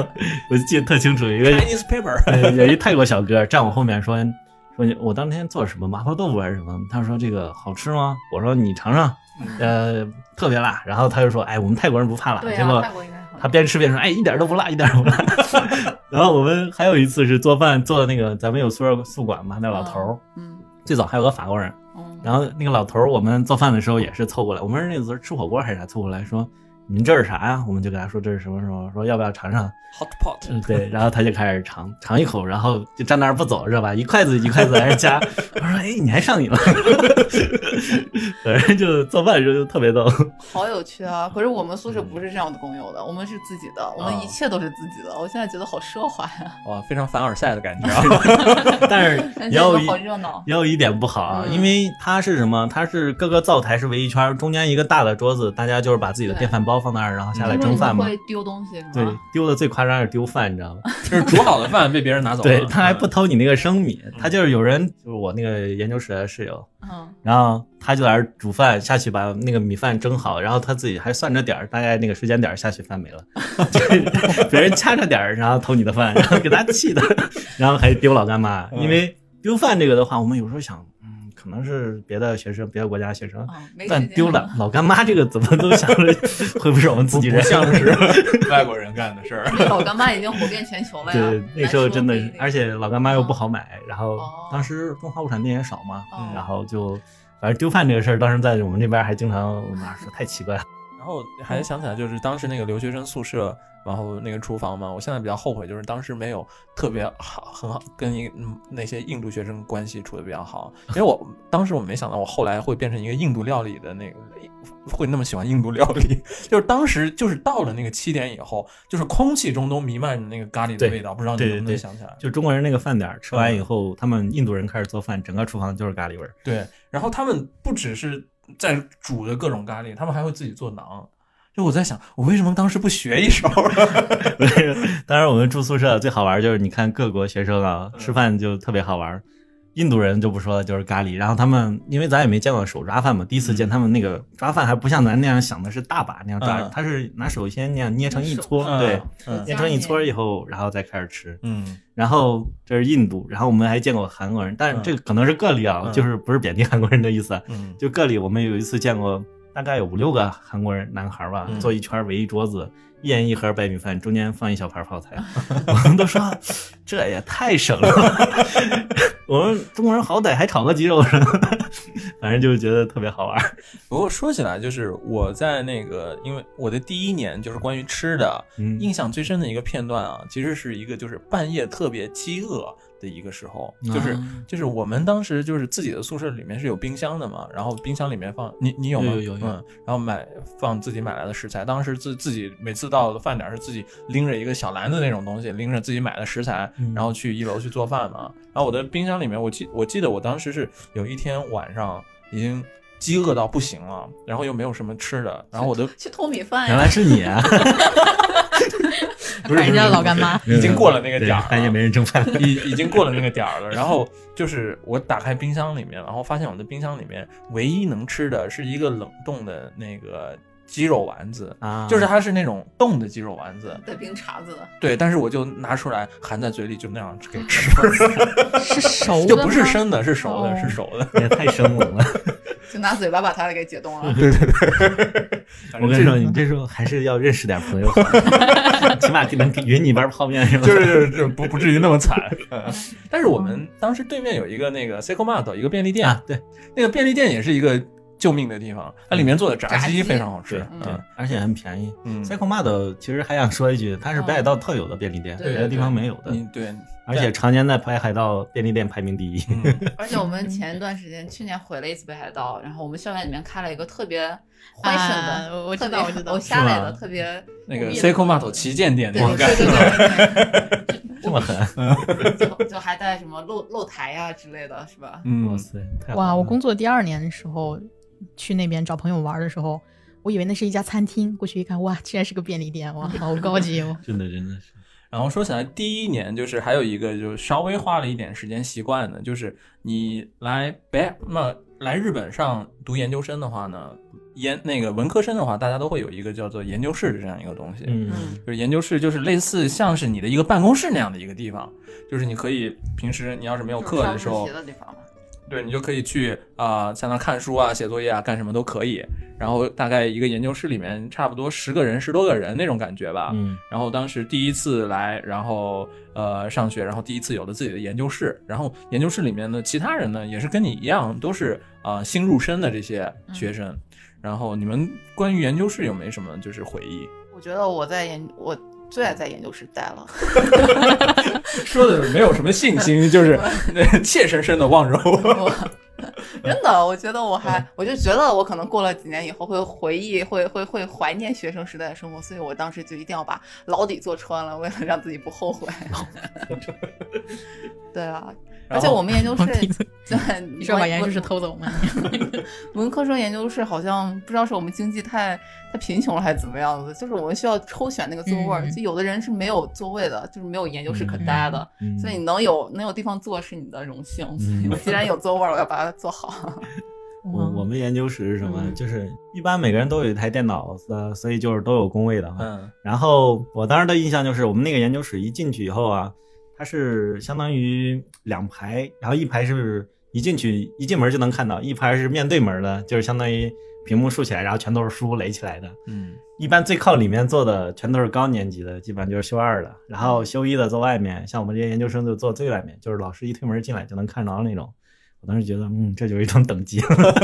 Speaker 3: 我就记得特清楚，一个
Speaker 1: ，Chinese paper，
Speaker 3: 呃有一泰国小哥站我后面说说你我当天做什么麻婆豆腐还是什么？他说这个好吃吗？我说你尝尝，呃，特别辣。然后他就说哎，我们泰国人不怕辣。结果
Speaker 2: 泰国应该
Speaker 3: 他边吃边说哎，一点都不辣，一点都不辣。然后我们还有一次是做饭做的那个，咱们有宿舍宿管嘛，那老头儿、
Speaker 2: 嗯
Speaker 3: 最早还有个法国人，
Speaker 2: 嗯，
Speaker 3: 然后那个老头儿我们做饭的时候也是凑过来，我们是那时候吃火锅还是啥凑过来说。您这是啥呀？我们就给他说这是什么什么，说要不要尝尝
Speaker 1: ？hot pot，
Speaker 3: 嗯，对，然后他就开始尝尝一口，然后就站那儿不走，知道吧？一筷子一筷子还是夹。我说：“哎，你还上瘾了？” 反正就做饭的时候就特别逗。
Speaker 2: 好有趣啊！可是我们宿舍不是这样的工友的，我们是自己的，我们
Speaker 1: 啊
Speaker 2: 一切都是自己的。我现在觉得好奢华呀，
Speaker 1: 哇，非常凡尔赛的感觉啊！
Speaker 3: 但是也有一
Speaker 2: 好热闹。
Speaker 3: 也有一点不好啊，
Speaker 2: 嗯
Speaker 3: 因为它是什么？它是各个灶台是围一圈，中间一个大的桌子，大家就是把自己的电饭煲放那儿，然后下来蒸饭嘛。
Speaker 2: 们会丢东西是吗？
Speaker 3: 对，丢的最夸张是丢饭，你知道吗？
Speaker 1: 就是煮好的饭被别人拿走了，
Speaker 3: 对他还不
Speaker 1: 嗯
Speaker 3: 偷你那个生米，他就是有人，就是我那个研究室的室友，
Speaker 2: 嗯，
Speaker 3: 然后他就在那儿煮饭，下去把那个米饭蒸好，然后他自己还算着点儿，大概那个时间点儿下去饭没了，就是别人掐着点儿，然后偷你的饭，然后给他气的，然后还丢老干妈，
Speaker 1: 嗯。
Speaker 3: 因为丢饭这个的话，我们有时候想，嗯，可能是别的学生，别的国家学生。但丢了老干妈这个怎么都想着 会不会是我们自己人？
Speaker 1: 不像是 外国人干的事儿。
Speaker 2: 老干妈已经火遍全球了呀。
Speaker 3: 对，那时候真的而且老干妈又不好买，然后
Speaker 2: 哦
Speaker 3: 当时中华物产店也少嘛，
Speaker 2: 哦
Speaker 3: 然后就反正丢饭这个事儿，当时在我们这边还经常我妈说太奇怪了。
Speaker 1: 然后还想起来，就是当时那个留学生宿舍，然后那个厨房嘛，我现在比较后悔，就是当时没有特别好很好跟一嗯那些印度学生关系处的比较好，因为我当时我没想到我后来会变成一个印度料理的那个会那么喜欢印度料理，就是当时就是到了那个七点以后，就是空气中都弥漫着那个咖喱的味道，不知道你能不能想起来？
Speaker 3: 就中国人那个饭点儿吃完以后，他们印度人开始做饭，整个厨房就是咖喱味儿。
Speaker 1: 对，然后他们不只是在煮的各种咖喱，他们还会自己做馕。就我在想，我为什么当时不学一手？
Speaker 3: 当然，我们住宿舍最好玩就是你看各国学生啊，吃饭就特别好玩。印度人就不说了，就是咖喱。然后他们因为咱也没见过手抓饭嘛，第一次见他们那个抓饭还不像咱那样想的是大把那样抓，
Speaker 1: 嗯
Speaker 3: 他是拿手先那样捏成一撮，
Speaker 1: 嗯
Speaker 3: 对，
Speaker 1: 嗯
Speaker 3: 捏成一撮以后，然后再开始吃。
Speaker 1: 嗯
Speaker 3: 然后这是印度，然后我们还见过韩国人，但是这个可能是个例啊，
Speaker 1: 嗯
Speaker 3: 就是不是贬低韩国人的意思啊，
Speaker 1: 嗯
Speaker 3: 就个例。我们有一次见过大概有五六个韩国人男孩吧，
Speaker 1: 嗯
Speaker 3: 坐一圈围一桌子，一人一盒白米饭，中间放一小盘泡菜。我们都说这也太省了，我们中国人好歹还炒个鸡肉什么的，反正就是觉得特别好玩。
Speaker 1: 不过说起来，就是我在那个，因为我的第一年就是关于吃的，
Speaker 3: 嗯
Speaker 1: 印象最深的一个片段啊，其实是一个就是半夜特别饥饿的一个时候，就是、
Speaker 3: 啊
Speaker 1: 就是我们当时就是自己的宿舍里面是有冰箱的嘛，然后冰箱里面放你你有吗？
Speaker 3: 有有有有
Speaker 1: 嗯，然后买放自己买来的食材，当时自自己每次到饭点是自己拎着一个小篮子那种东西，拎着自己买的食材，
Speaker 3: 嗯
Speaker 1: 然后去一楼去做饭嘛。然后我的冰箱里面，我记我记得我当时是有一天晚上已经饥饿到不行了，然后又没有什么吃的，然后我都
Speaker 2: 去偷米饭呀。
Speaker 3: 原来是你啊！
Speaker 1: 不是
Speaker 4: 人家老干妈，
Speaker 1: 已经过了那个点儿
Speaker 3: 半夜没人蒸饭。
Speaker 1: 已已经过了那个点儿了，然后就是我打开冰箱里面，然后发现我的冰箱里面唯一能吃的是一个冷冻的那个鸡肉丸子，
Speaker 3: 啊。
Speaker 1: 就是它是那种冻的鸡肉丸子，
Speaker 2: 带冰碴子。的，
Speaker 1: 对，但是我就拿出来含在嘴里就那样给吃，
Speaker 4: 是熟的
Speaker 1: 就不是生的，是熟的，
Speaker 4: 哦。
Speaker 1: 是熟的。
Speaker 3: 也太生猛了。
Speaker 2: 就拿嘴巴把它给解冻了。
Speaker 1: 对对对
Speaker 3: 我跟你说，你这时候还是要认识点朋友好，起码能匀你一碗泡面是吧？
Speaker 1: 就是就是就不不至于那么惨。嗯 但是我们当时对面有一个那个 Seiko Mart 一个便利店，
Speaker 3: 啊，对
Speaker 1: 那个便利店也是一个救命的地方，它里面做的炸鸡非常好吃
Speaker 3: 而且很便宜。
Speaker 1: 嗯
Speaker 3: ，Seiko Mart 其实还想说一句，它是北海道特有的便利店，别的地方没有的，
Speaker 1: 你对，
Speaker 3: 而且常年在北海道便利店排名第一。
Speaker 1: 嗯
Speaker 2: 而且我们前一段时间，去年回了一次北海道，然后我们校园里面开了一个特别 fashion
Speaker 4: 啊
Speaker 2: 的，
Speaker 4: 我知道我知道
Speaker 2: 我下来的特别
Speaker 1: 那个
Speaker 2: 密的
Speaker 1: Seiko Mart 旗舰店那
Speaker 2: 对
Speaker 1: 种感
Speaker 2: 对
Speaker 1: 觉。
Speaker 2: 对对对
Speaker 3: 这么狠，
Speaker 2: 就就还带什么露露台呀、之类的，是吧？
Speaker 3: 哇
Speaker 1: 嗯，
Speaker 3: 塞！太
Speaker 4: 哇！我工作第二年的时候，去那边找朋友玩的时候，我以为那是一家餐厅，过去一看，哇，竟然是个便利店，哇，好高级哦！
Speaker 3: 真的真的是，
Speaker 1: 然后说起来，第一年就是还有一个就稍微花了一点时间习惯的，就是你来北那来日本上读研究生的话呢，研那个文科生的话，大家都会有一个叫做研究室的这样一个东西。
Speaker 3: 嗯
Speaker 1: 就是研究室，就是类似像是你的一个办公室那样的一个地方，就是你可以平时你要是没有课的时候
Speaker 2: 上，自习的地方嘛。
Speaker 1: 对你就可以去啊、在那看书啊、写作业啊、干什么都可以。然后大概一个研究室里面差不多十个人、十多个人那种感觉吧。
Speaker 3: 嗯
Speaker 1: 然后当时第一次来，然后呃上学，然后第一次有了自己的研究室，然后研究室里面的其他人呢，也是跟你一样，都是啊、呃新入生的这些学生。然后你们关于研究室有没什么就是回忆？
Speaker 2: 我觉得我在研，我最爱在研究室待了。
Speaker 1: 说的没有什么信心，就是 怯生生的望着我。
Speaker 2: 我 真的，我觉得我还，我就觉得我可能过了几年以后会回忆，会会会怀念学生时代的生活，所以我当时就一定要把牢底坐穿了，为了让自己不后悔。对啊，而且我们研究室对，
Speaker 4: 你是要把研究室偷走吗？
Speaker 2: 文科生研究室好像不知道是我们经济太太贫穷了还是怎么样子，就是我们需要抽选那个座位，
Speaker 4: 嗯
Speaker 2: 就有的人是没有座位的，就是没有研究室可待的，
Speaker 3: 嗯，
Speaker 2: 所以你能有能有地方坐是你的荣幸。所以
Speaker 3: 嗯
Speaker 2: 我既然有座位，我要把它做好。
Speaker 3: 我我们研究室是什么？
Speaker 2: 嗯
Speaker 3: 就是一般每个人都有一台电脑，呃，所以就是都有工位的哈。
Speaker 1: 嗯
Speaker 3: 然后我当时的印象就是，我们那个研究室一进去以后啊，它是相当于两排，然后一排是一进去一进门就能看到，一排是面对门的，就是相当于屏幕竖起来，然后全都是书垒起来的。
Speaker 1: 嗯
Speaker 3: 一般最靠里面坐的全都是高年级的，基本上就是修二的，然后修一的坐外面，像我们这些研究生就坐最外面，就是老师一推门进来就能看着那种。我当时觉得，嗯，这就是一种等级。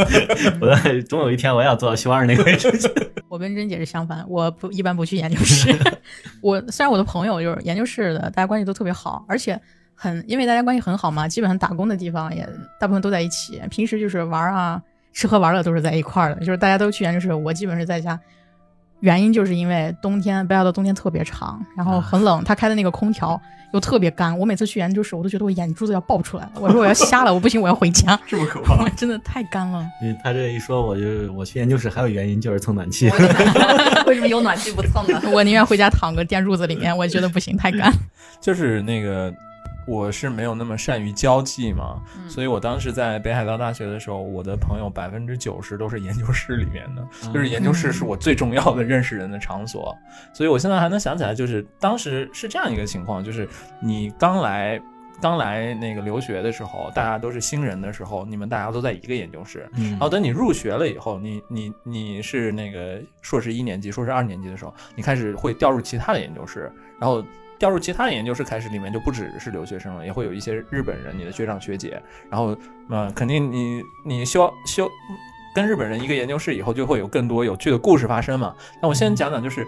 Speaker 3: 我在总有一天我也要做到修二那个位置去。
Speaker 4: 我跟甄姐是相反，我不一般不去研究室。我虽然我的朋友就是研究室的，大家关系都特别好，而且很因为大家关系很好嘛，基本上打工的地方也大部分都在一起，平时就是玩啊、吃喝玩乐都是在一块儿的，就是大家都去研究室，我基本是在家。原因就是因为冬天北海道冬天特别长，然后很冷，他开的那个空调又特别干。我每次去研究室，我都觉得我眼珠子要爆出来了。我说我要 瞎了，我不行，我要回家。
Speaker 1: 这么可怕
Speaker 4: 我 真的太干了。
Speaker 3: 因为他这一说，我就我去研究室还有原因就是蹭暖气。
Speaker 2: 为什么有暖气不蹭呢？
Speaker 4: 我宁愿回家躺个电褥子里面，我觉得不行，太干。
Speaker 1: 就是那个我是没有那么善于交际嘛，
Speaker 2: 嗯
Speaker 1: 所以我当时在北海道大学的时候，我的朋友百分之九十都是研究室里面的，就是研究室是我最重要的认识人的场所。所以我现在还能想起来，就是当时是这样一个情况，就是你刚来。刚来那个留学的时候，大家都是新人的时候，你们大家都在一个研究室。
Speaker 3: 嗯
Speaker 1: 然后等你入学了以后，你你你是那个硕士一年级、硕士二年级的时候，你开始会调入其他的研究室，然后调入其他的研究室开始，里面就不只是留学生了，也会有一些日本人，你的学长学姐，然后呃，肯定你你修修跟日本人一个研究室以后，就会有更多有趣的故事发生嘛。那我先讲讲就是。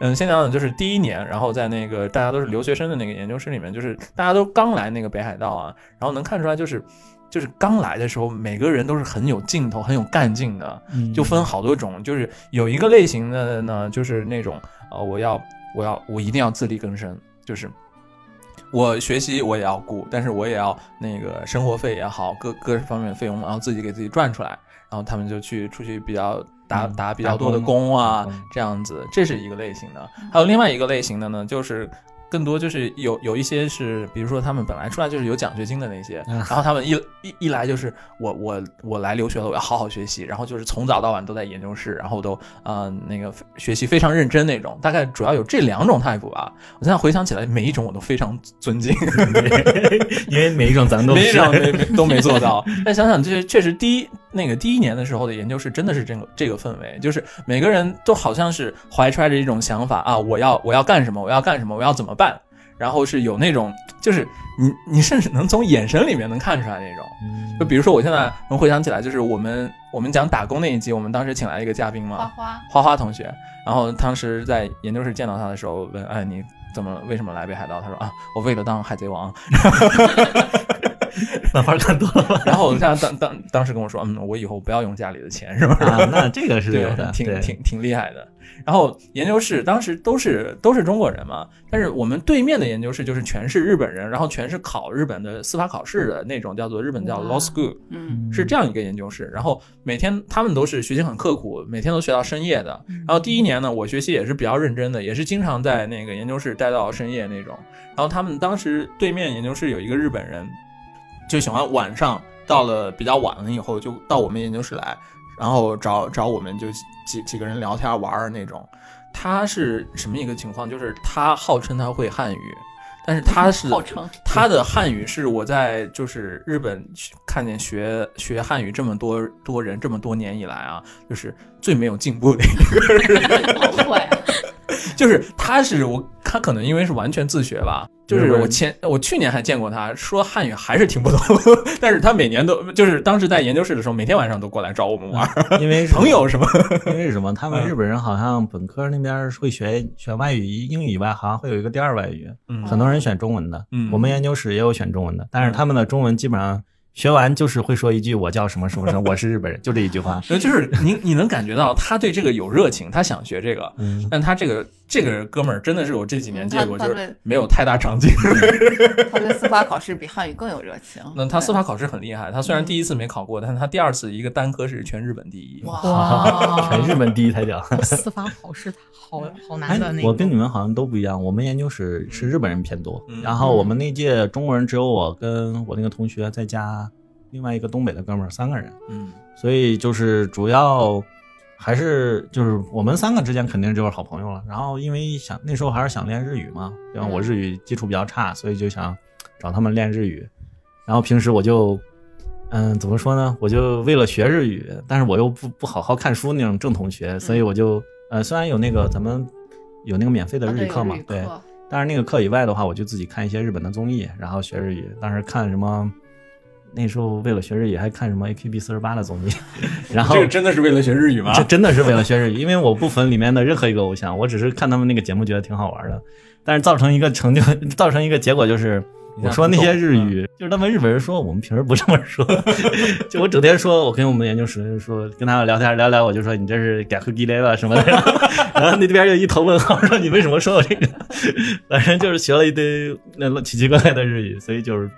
Speaker 1: 嗯，先讲讲就是第一年，然后在那个大家都是留学生的那个研究室里面，就是大家都刚来那个北海道啊，然后能看出来就是就是刚来的时候，每个人都是很有劲头、很有干劲的，
Speaker 3: 嗯
Speaker 1: 就分好多种，就是有一个类型的呢，就是那种呃，我要我要我一定要自力更生，就是我学习我也要顾，但是我也要那个生活费也好，各各方面费用，然后自己给自己赚出来，然后他们就去出去比较打
Speaker 3: 嗯
Speaker 1: 打比较多的工啊，这样子，这是一个类型的。还有另外一个类型的呢，就是更多就是有有一些是，比如说他们本来出来就是有奖学金的那些，
Speaker 3: 嗯
Speaker 1: 然后他们一一一来就是我我我来留学了，我要好好学习，然后就是从早到晚都在研究室，然后都呃那个学习非常认真那种，大概主要有这两种 type 吧。我现在回想起来，每一种我都非常尊敬。
Speaker 3: 因为每一种咱 都
Speaker 1: 没
Speaker 3: 是
Speaker 1: 让没没都没做到。但想想，这确实第一那个第一年的时候的研究室真的是这个这个氛围，就是每个人都好像是怀揣着一种想法啊，我要我要干什么，我要干什么，我要怎么办。然后是有那种，就是你你甚至能从眼神里面能看出来那种。
Speaker 3: 嗯
Speaker 1: 就比如说，我现在能回想起来，就是我们我们讲打工那一集，我们当时请来一个嘉宾嘛，
Speaker 2: 花花，
Speaker 1: 花花同学，然后当时在研究室见到他的时候，问：“哎，你怎么为什么来北海道？”他说：“啊，我为了当海贼王。
Speaker 3: 漫画看多了吧？”
Speaker 1: 然后他当当当时跟我说：“嗯，我以后不要用家里的钱，是吧？”
Speaker 3: 啊，那这个是有的，，
Speaker 1: 挺挺挺厉害的。然后研究室当时都是都是中国人嘛，但是我们对面的研究室就是全是日本人，然后全是考日本的司法考试的那种，叫做日本叫 law school。
Speaker 2: 嗯，
Speaker 1: 是这样一个研究室，然后每天他们都是学习很刻苦，每天都学到深夜的。然后第一年呢，我学习也是比较认真的，也是经常在那个研究室待到深夜那种。然后他们当时对面研究室有一个日本人，就喜欢晚上到了比较晚了以后，就到我们研究室来，然后找找我们就几几个人聊天玩儿那种。他是什么一个情况？就是他号称他会汉语，但是他是
Speaker 2: 号称
Speaker 1: 他的汉语是我在就是日本看见学学汉语这么多多人这么多年以来啊，就是最没有进步的一个人。就是他是我他可能因为是完全自学吧，就是我前我去年还见过他说汉语还是听不懂，但是他每年都就是当时在研究室的时候，每天晚上都过来找我们玩儿，
Speaker 3: 因为
Speaker 1: 朋友什么。
Speaker 3: 因为什么？他们
Speaker 1: 嗯
Speaker 3: 日本人好像本科那边会学学外语，英语以外好像会有一个第二外语，
Speaker 1: 嗯
Speaker 3: 很多人选中文的。
Speaker 1: 嗯
Speaker 3: 我们研究室也有选中文的，但是他们的中文基本上学完就是会说一句“我叫什么什么什么，我是日本人”，就这一句话。
Speaker 1: 呃就是你你能感觉到他对这个有热情，他想学这个，
Speaker 3: 嗯，
Speaker 1: 但他这个这个哥们儿真的是我这几年见过，就是没有太大长进。
Speaker 2: 他对司法考试比汉语更有热情。
Speaker 1: 那他司法考试很厉害，他虽然第一次没考过，但是他第二次一个单科是全日本第一。
Speaker 2: 哇，
Speaker 3: 全日本第一才屌。
Speaker 4: 司法考试好好难
Speaker 3: 哎
Speaker 4: 的那，个。
Speaker 3: 我跟你们好像都不一样，我们研究室是日本人偏多，
Speaker 1: 嗯
Speaker 3: 然后我们那届中国人只有我跟我那个同学，再加另外一个东北的哥们儿，三个人，
Speaker 1: 嗯
Speaker 3: 所以就是主要还是就是我们三个之间肯定就是好朋友了。然后因为想那时候还是想练日语嘛，因为我日语基础比较差，所以就想找他们练日语。然后平时我就，嗯，怎么说呢？我就为了学日语，但是我又不不好好看书那种正统学，所以我就，呃，虽然有那个咱们有那个免费的日语课嘛，对，但是那个课以外的话，我就自己看一些日本的综艺，然后学日语。当时看什么，那时候为了学日语还看什么 AKB 四十八的综艺，然后
Speaker 1: 这个真的是为了学日语吗？
Speaker 3: 这真的是为了学日语，因为我不粉里面的任何一个偶像，我只是看他们那个节目觉得挺好玩的，但是造成一个成就，造成一个结果就是。我说那些日语，就是他们日本人说我们平时不这么说，就我整天说，我跟我们研究室说，跟他们聊天聊聊，我就说你这是改和地雷了什么的，然 后然后那边就一头问号，说你为什么说我这个？反正就是学了一堆那奇奇怪怪的日语，所以就是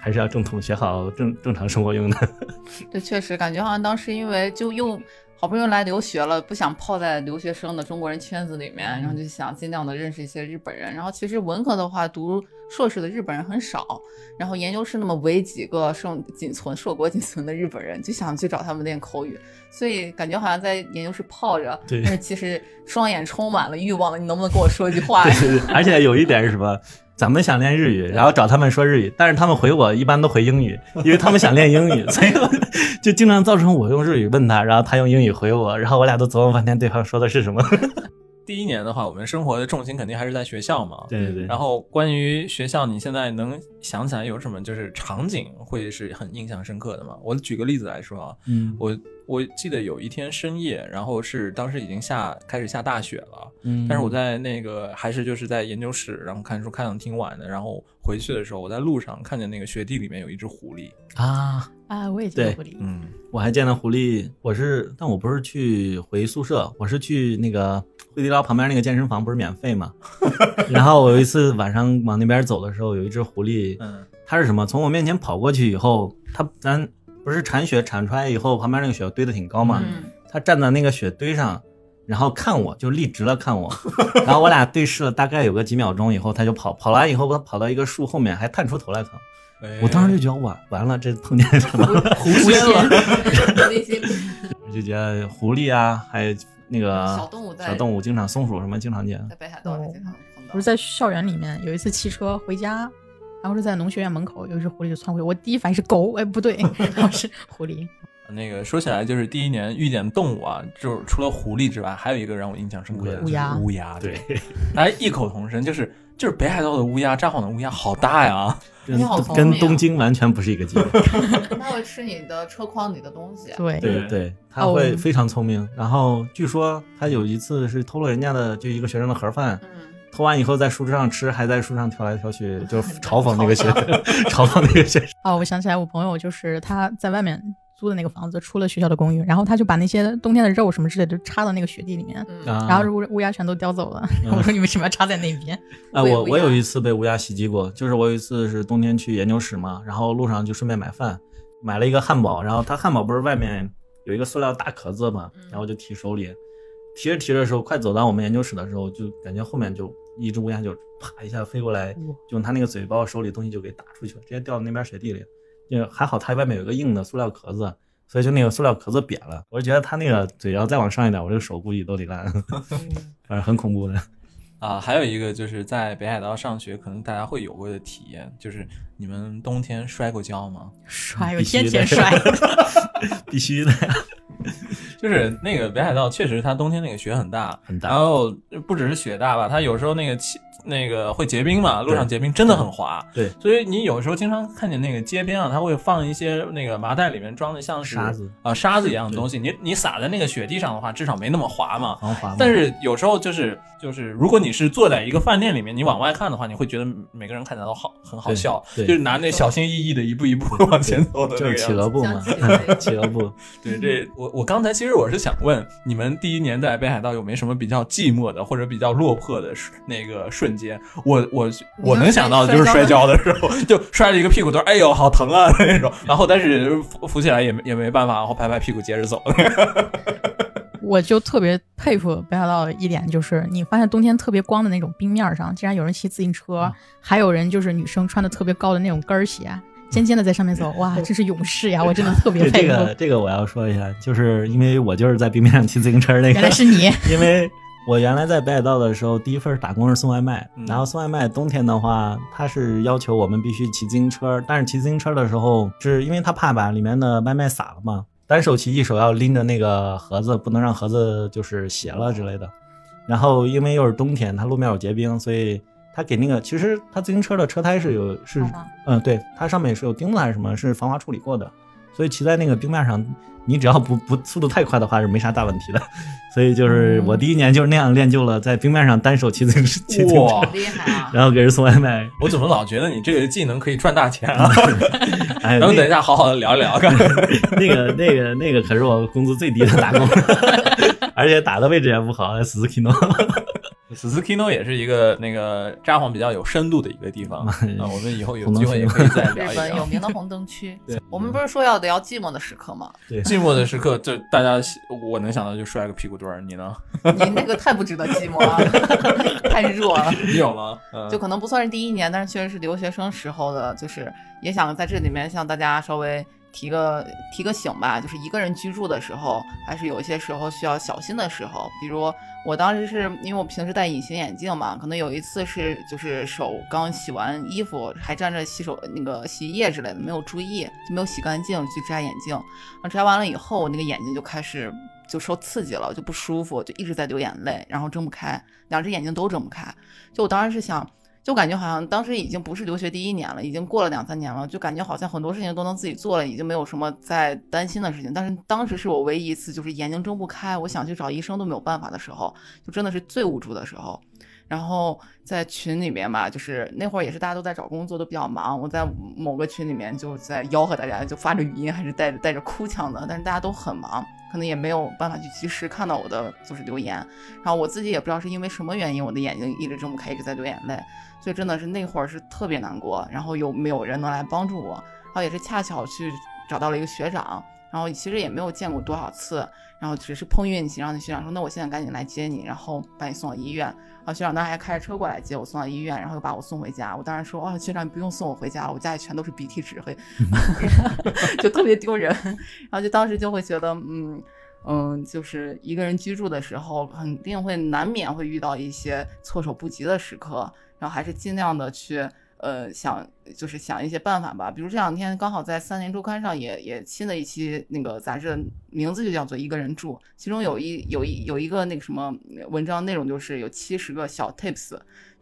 Speaker 3: 还是要正统学好正正常生活用的。
Speaker 2: 对，确实感觉好像当时因为就又好不容易来留学了，不想泡在留学生的中国人圈子里面，然后就想尽量的认识一些日本人。然后其实文科的话，读硕士的日本人很少，然后研究室那么唯几个剩仅存硕果仅存的日本人，就想去找他们练口语，所以感觉好像在研究室泡着，但是其实双眼充满了欲望了，你能不能跟我说一句话呀？
Speaker 3: 而且有一点是什么？咱们想练日语，然后找他们说日语，但是他们回我一般都回英语，因为他们想练英语，所以我就经常造成我用日语问他，然后他用英语回我，然后我俩都琢磨半天对方说的是什么。
Speaker 1: 第一年的话，我们生活的重心肯定还是在学校嘛。
Speaker 3: 对对对，
Speaker 1: 然后关于学校，你现在能想起来有什么就是场景会是很印象深刻的吗？我举个例子来说啊，
Speaker 3: 嗯。
Speaker 1: 我我记得有一天深夜，然后是当时已经下开始下大雪了，
Speaker 3: 嗯。
Speaker 1: 但是我在那个还是就是在研究室，然后看书看的挺晚的，然后回去的时候，我在路上看见那个雪地里面有一只狐狸，
Speaker 3: 啊，
Speaker 4: 啊，我也见
Speaker 3: 对
Speaker 4: 过狐狸。
Speaker 1: 嗯，
Speaker 3: 我还见到狐狸，我是，但我不是去回宿舍，我是去那个惠迪捞旁边那个健身房，不是免费嘛。然后我有一次晚上往那边走的时候，有一只狐狸，
Speaker 1: 嗯
Speaker 3: 它是什么？从我面前跑过去以后，它咱不是铲雪铲出来以后，旁边那个雪堆的挺高嘛，
Speaker 2: 嗯，
Speaker 3: 它站在那个雪堆上，然后看我，就立直了看我，然后我俩对视了大概有个几秒钟以后，它就跑，跑完以后，它跑到一个树后面，还探出头来看我。
Speaker 1: 哎
Speaker 3: 我当时就觉得完完了，这碰见什么？
Speaker 2: 狐仙了，狐仙
Speaker 3: 我就觉得狐狸啊，还有那个
Speaker 2: 小动物
Speaker 3: 小动物经常松鼠什么经常见。
Speaker 2: 在北海道还经常碰到
Speaker 4: 不是。在校园里面有一次骑车回家，然后是在农学院门口有一只狐狸就窜回，我第一反应是狗，哎不对，然后是狐狸。
Speaker 1: 那个说起来，就是第一年遇见动物啊，就是除了狐狸之外，还有一个让我印象深刻的
Speaker 3: 乌
Speaker 4: 鸦
Speaker 1: 乌鸦，
Speaker 3: 对，
Speaker 1: 大家异口同声，就是就是北海道的乌鸦，札幌的乌鸦好大呀，
Speaker 3: 跟
Speaker 2: 你好聪
Speaker 3: 跟
Speaker 2: 明啊
Speaker 3: 东京完全不是一个级别。
Speaker 2: 它会吃你的车筐里的东西。
Speaker 4: 对，
Speaker 3: 对对，它
Speaker 4: 哦
Speaker 3: 会非常聪明。然后据说它有一次是偷了人家的就一个学生的盒饭，
Speaker 2: 嗯，
Speaker 3: 偷完以后在树枝上吃，还在树上跳来跳去，就 嘲讽那个学生，嘲讽那个学生。
Speaker 4: 哦，我想起来，我朋友就是他在外面租的那个房子，出了学校的公寓，然后他就把那些冬天的肉什么之类的就插到那个雪地里面，然后乌乌鸦全都叼走了。我说你为什么要插在那边？
Speaker 3: 啊，我我有一次被乌鸦袭击过，就是我有一次是冬天去研究室嘛，然后路上就顺便买饭，买了一个汉堡，然后他汉堡不是外面有一个塑料大壳子嘛，然后就提手里，提着提着的时候，快走到我们研究室的时候，就感觉后面就一只乌鸦就啪一下飞过来，就用它那个嘴把我手里东西就给打出去了，直接掉到那边雪地里。就还好它外面有个硬的塑料壳子，所以就那个塑料壳子瘪了。我就觉得它那个嘴要再往上一点，我这个手估计都得烂，反正很恐怖的。
Speaker 1: 啊，还有一个就是在北海道上学，可能大家会有过的体验，就是你们冬天摔过跤吗？
Speaker 4: 摔，我
Speaker 3: 必须的
Speaker 4: 天天摔。
Speaker 3: 必须的呀，
Speaker 1: 就是那个北海道，确实它冬天那个雪很大，
Speaker 3: 很大
Speaker 1: 然后不只是雪大吧，它有时候那个气那个会结冰嘛，路上结冰真的很滑。
Speaker 3: 对。
Speaker 1: 所以你有时候经常看见那个街边啊，它会放一些那个麻袋里面装的像是
Speaker 3: 沙子。
Speaker 1: 啊、沙子一样的东西，你你撒在那个雪地上的话，至少没那么滑嘛。但是有时候就是就是，如果你是坐在一个饭店里面，你往外看的话，你会觉得每个人看起来都好很好笑，
Speaker 3: 对对。
Speaker 1: 就是拿那小心翼翼的一步一步 往前走的那
Speaker 3: 就是
Speaker 1: 个。
Speaker 3: 企鹅步嘛。
Speaker 2: 像企鹅，
Speaker 3: 步。
Speaker 1: 对，这我我刚才其实我是想问，你们第一年在北海道有没有什么比较寂寞的或者比较落魄的那个瞬间？我我我能想到的就是摔跤的时候，就摔了一个屁股墩儿，哎呦好疼啊 那种。然后但是扶扶起来也没也没办法，然后拍拍屁股接着走。
Speaker 4: 我就特别佩服北海道的一点，就是你发现冬天特别光的那种冰面上，竟然有人骑自行车，还有人就是女生穿的特别高的那种跟儿鞋，尖尖的在上面走，哇，真是勇士呀！我真的特别佩服。
Speaker 3: 这个这个我要说一下，就是因为我就是在冰面上骑自行车那个，
Speaker 4: 原来是你，
Speaker 3: 因为我原来在北海道的时候，第一份打工是送外卖，
Speaker 1: 嗯。
Speaker 3: 然后送外卖冬天的话，他是要求我们必须骑自行车，但是骑自行车的时候，是因为他怕把里面的外卖洒了嘛，单手骑，一手要拎着那个盒子，不能让盒子就是斜了之类的。然后因为又是冬天，它路面有结冰，所以他给那个其实他自行车的车胎是有是嗯对，它上面是有钉子还是什么，是防滑处理过的，所以骑在那个冰面上，你只要不不速度太快的话是没啥大问题的。所以就是我第一年就是那样练就了在冰面上单手骑自行车，
Speaker 1: 哇
Speaker 2: 厉害啊！
Speaker 3: 然后给人送外卖。
Speaker 1: 我怎么老觉得你这个技能可以赚大钱啊？
Speaker 3: 哎，
Speaker 1: 咱们等一下好好的聊一聊。
Speaker 3: 那个那个那个可是我工资最低的打工，而且打的位置也不好，死死 Kino。
Speaker 1: 斯斯 Kino 也是一个那个札幌比较有深度的一个地方啊，我们以后有机会也可以再
Speaker 2: 日
Speaker 1: 聊一
Speaker 2: 本有。名的红灯区
Speaker 1: 对。
Speaker 2: 我们不是说要聊寂寞的时刻吗？
Speaker 1: 对寂寞的时刻，就大家我能想到就摔个屁股墩儿，你呢？
Speaker 2: 你那个太不值得寂寞了，太弱了。
Speaker 1: 你有吗？嗯
Speaker 2: 就可能不算是第一年，但是确实是留学生时候的，就是也想在这里面向大家稍微提个提个醒吧，就是一个人居住的时候，还是有一些时候需要小心的时候，比如我当时是因为我平时戴隐形眼镜嘛，可能有一次是就是手刚洗完衣服，还沾着洗手那个洗衣液之类的，没有注意，就没有洗干净，去摘眼镜，摘完了以后，我那个眼睛就开始就受刺激了，就不舒服，就一直在流眼泪，然后睁不开，两只眼睛都睁不开。就我当时是想，就感觉好像当时已经不是留学第一年了，已经过了两三年了，就感觉好像很多事情都能自己做了，已经没有什么在担心的事情。但是当时是我唯一一次就是眼睛睁不开，我想去找医生都没有办法的时候，就真的是最无助的时候。然后在群里面吧，就是那会儿也是大家都在找工作，都比较忙。我在某个群里面就在吆喝大家，就发着语音，还是带着带着哭腔的，但是大家都很忙，可能也没有办法去及时看到我的就是留言。然后我自己也不知道是因为什么原因，我的眼睛一直睁不开，一直在流眼泪，所以真的是那会儿是特别难过。然后又没有人能来帮助我，然后也是恰巧去找到了一个学长，然后其实也没有见过多少次，然后只是碰运气，让那学长说，那我现在赶紧来接你，然后把你送到医院。然后学长当时还开着车过来接我，送到医院，然后又把我送回家。我当时说，哦，学长你不用送我回家了，我家里全都是鼻涕纸，会 就特别丢人。然后就当时就会觉得，嗯。嗯，就是一个人居住的时候，肯定会难免会遇到一些措手不及的时刻，然后还是尽量的去呃想，就是想一些办法吧。比如这两天刚好在《三联周刊》上也也新的一期那个杂志，名字就叫做《一个人住》，其中有一有一有一个那个什么文章内容，就是有七十个小 tips，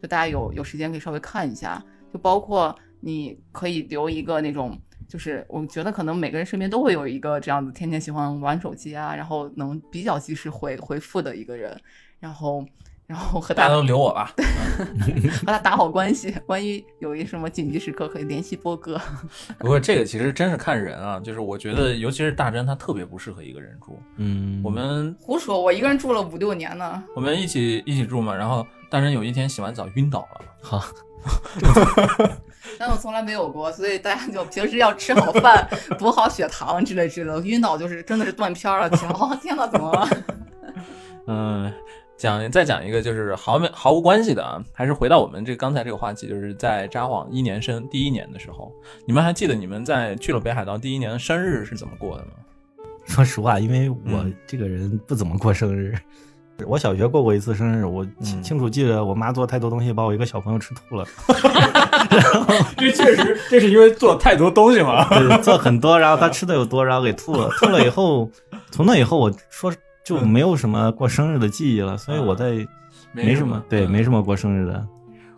Speaker 2: 就大家有有时间可以稍微看一下，就包括你可以留一个那种。就是我觉得可能每个人身边都会有一个这样子，天天喜欢玩手机啊，然后能比较及时回回复的一个人，然后然后和
Speaker 1: 大家都留我吧。
Speaker 2: 和他打好关系。万一有一什么紧急时刻，可以联系波哥。
Speaker 1: 不过这个其实真是看人啊，就是我觉得，尤其是大真，他特别不适合一个人住。
Speaker 3: 嗯，
Speaker 1: 我们
Speaker 2: 胡说，我一个人住了五六年呢。
Speaker 1: 我们一起一起住嘛，然后大真有一天洗完澡晕倒了。
Speaker 3: 好，
Speaker 2: 但我从来没有过，所以大家就平时要吃好饭、补好血糖之类之类的。晕倒就是真的是断片了，天哦天呐，怎么了？
Speaker 1: 嗯，讲再讲一个就是毫没毫无关系的啊，还是回到我们这刚才这个话题，就是在札幌一年生第一年的时候，你们还记得你们在去了北海道第一年的生日是怎么过的吗？
Speaker 3: 说实话，因为我
Speaker 1: 嗯
Speaker 3: 这个人不怎么过生日。我小学过过一次生日，我清
Speaker 1: 嗯
Speaker 3: 清楚记得我妈做太多东西，把我一个小朋友吃吐了。
Speaker 1: 这确实，这是因为做太多东西嘛。
Speaker 3: 对，做很多，然后他吃的又多，然后给吐了。吐了以后，从那以后我说就没有什么过生日的记忆了，所以我在没什么对
Speaker 1: 嗯
Speaker 3: 没什么过生日的。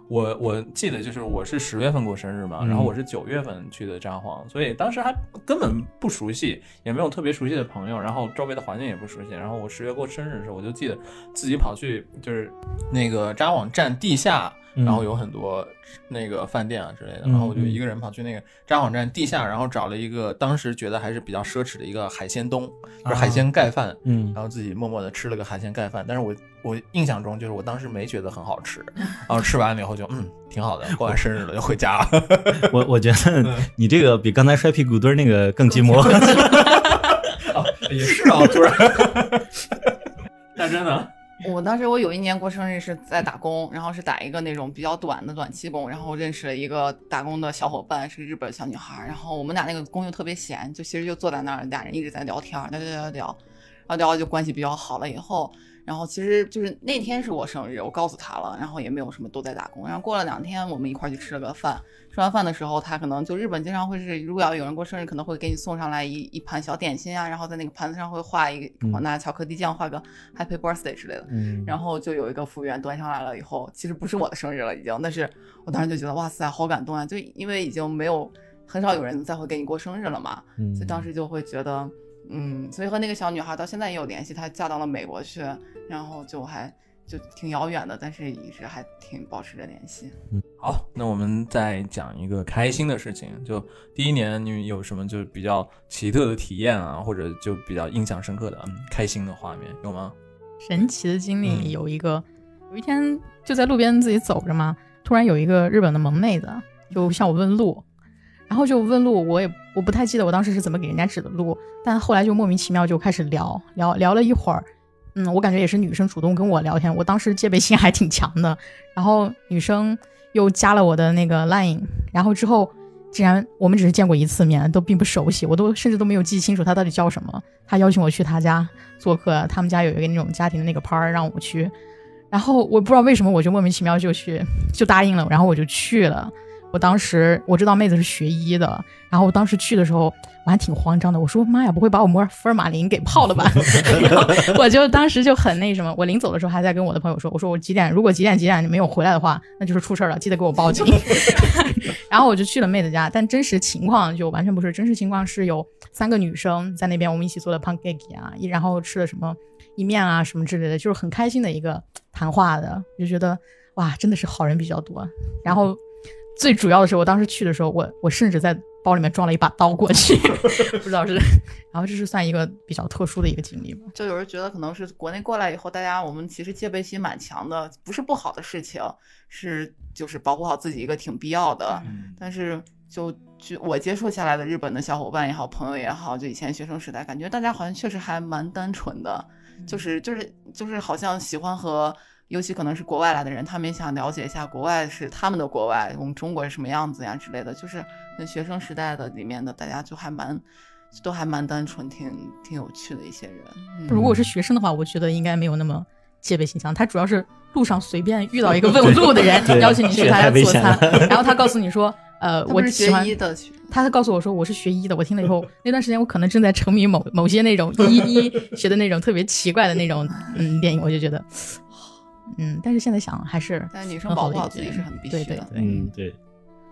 Speaker 1: 我我记得就是我是十月份过生日嘛，
Speaker 3: 嗯
Speaker 1: 然后我是九月份去的札幌，所以当时还根本不熟悉，也没有特别熟悉的朋友，然后周围的环境也不熟悉。然后我十月过生日的时候，我就记得自己跑去就是那个札幌站地下，
Speaker 3: 嗯
Speaker 1: 然后有很多那个饭店啊之类的，
Speaker 3: 嗯
Speaker 1: 然后我就一个人跑去那个札幌站地下，然后找了一个当时觉得还是比较奢侈的一个海鲜东，就是海鲜盖饭。
Speaker 3: 嗯
Speaker 1: 然后自己默默的吃了个海鲜盖饭，但是我我印象中就是我当时没觉得很好吃，然后吃完了以后就嗯挺好的，过完生日了就回家了。
Speaker 3: 我我觉得你这个比刚才摔屁股墩儿那个更寂寞。
Speaker 1: 也是啊，突然，那真的，
Speaker 2: 我当时我有一年过生日是在打工，然后是打一个那种比较短的短期工，然后认识了一个打工的小伙伴，是日本小女孩，然后我们俩那个工又特别闲，就其实就坐在那儿，俩人一直在聊天，聊聊聊聊，然后聊就关系比较好了以后。然后其实就是那天是我生日，我告诉他了，然后也没有什么都在打工。然后过了两天，我们一块儿去吃了个饭。吃完饭的时候，他可能就日本经常会是，如果要有人过生日，可能会给你送上来一一盘小点心啊，然后在那个盘子上会画一个
Speaker 3: 嗯
Speaker 2: 拿巧克力酱画个 Happy Birthday 之类的。
Speaker 3: 嗯
Speaker 2: 然后就有一个服务员端上来了以后，其实不是我的生日了已经，但是我当时就觉得哇塞，好感动啊！就因为已经没有很少有人再会给你过生日了嘛，
Speaker 3: 嗯
Speaker 2: 所以当时就会觉得，嗯，所以和那个小女孩到现在也有联系，她嫁到了美国去，然后就还就挺遥远的，但是一直还挺保持着联系。
Speaker 1: 嗯好，那我们再讲一个开心的事情，就第一年你有什么就是比较奇特的体验啊，或者就比较印象深刻的、嗯、开心的画面有吗？
Speaker 4: 神奇的经
Speaker 6: 嗯
Speaker 4: 历有一个，有一天就在路边自己走着嘛，突然有一个日本的萌妹子就向我问路，然后就问路，我也我不太记得我当时是怎么给人家指的路，但后来就莫名其妙就开始聊聊聊了一会儿，嗯，我感觉也是女生主动跟我聊天，我当时戒备心还挺强的，然后女生又加了我的那个 Line，然后之后竟然我们只是见过一次面，都并不熟悉，我都甚至都没有记清楚她到底叫什么。她邀请我去她家做客，他们家有一个那种家庭的那个 part 让我去，然后我不知道为什么我就莫名其妙就去就答应了，然后我就去了。我当时我知道妹子是学医的，然后我当时去的时候我还挺慌张的，我说妈呀，不会把我摩尔福尔马林给泡了吧？我就当时就很那什么，我临走的时候还在跟我的朋友说，我说我几点如果几点几点你没有回来的话，那就是出事了，记得给我报警。然后我就去了妹子家，但真实情况就完全不是，真实情况是有三个女生在那边，我们一起做的 pancake 啊，然后吃了什么意面啊什么之类的，就是很开心的一个谈话的，就觉得哇，真的是好人比较多。然后最主要的是，我当时去的时候，我我甚至在包里面装了一把刀过去，不知道是，然后这是算一个比较特殊的一个经历吧。
Speaker 2: 就有人觉得可能是国内过来以后，大家我们其实戒备心蛮强的，不是不好的事情，是就是保护好自己一个挺必要的。但是就就我接触下来的日本的小伙伴也好，朋友也好，就以前学生时代，感觉大家好像确实还蛮单纯的，就是就是就是好像喜欢和。尤其可能是国外来的人，他们也想了解一下国外是他们的国外，我们中国是什么样子呀之类的。就是跟学生时代的里面的大家就还蛮，都还蛮单纯，挺挺有趣的一些人。嗯、
Speaker 4: 如果我是学生的话，我觉得应该没有那么戒备心强。他主要是路上随便遇到一个问路的人，邀请你去他家做餐，然后他告诉你说，呃，我
Speaker 2: 是学医的，
Speaker 4: 他告诉我说我是学医的。我听了以后，那段时间我可能正在沉迷某某些那种医医学的那种特别奇怪的那种嗯电影，我就觉得。嗯，但是现在想还是，
Speaker 2: 但女生保护好自己是很必须的。
Speaker 3: 嗯，对。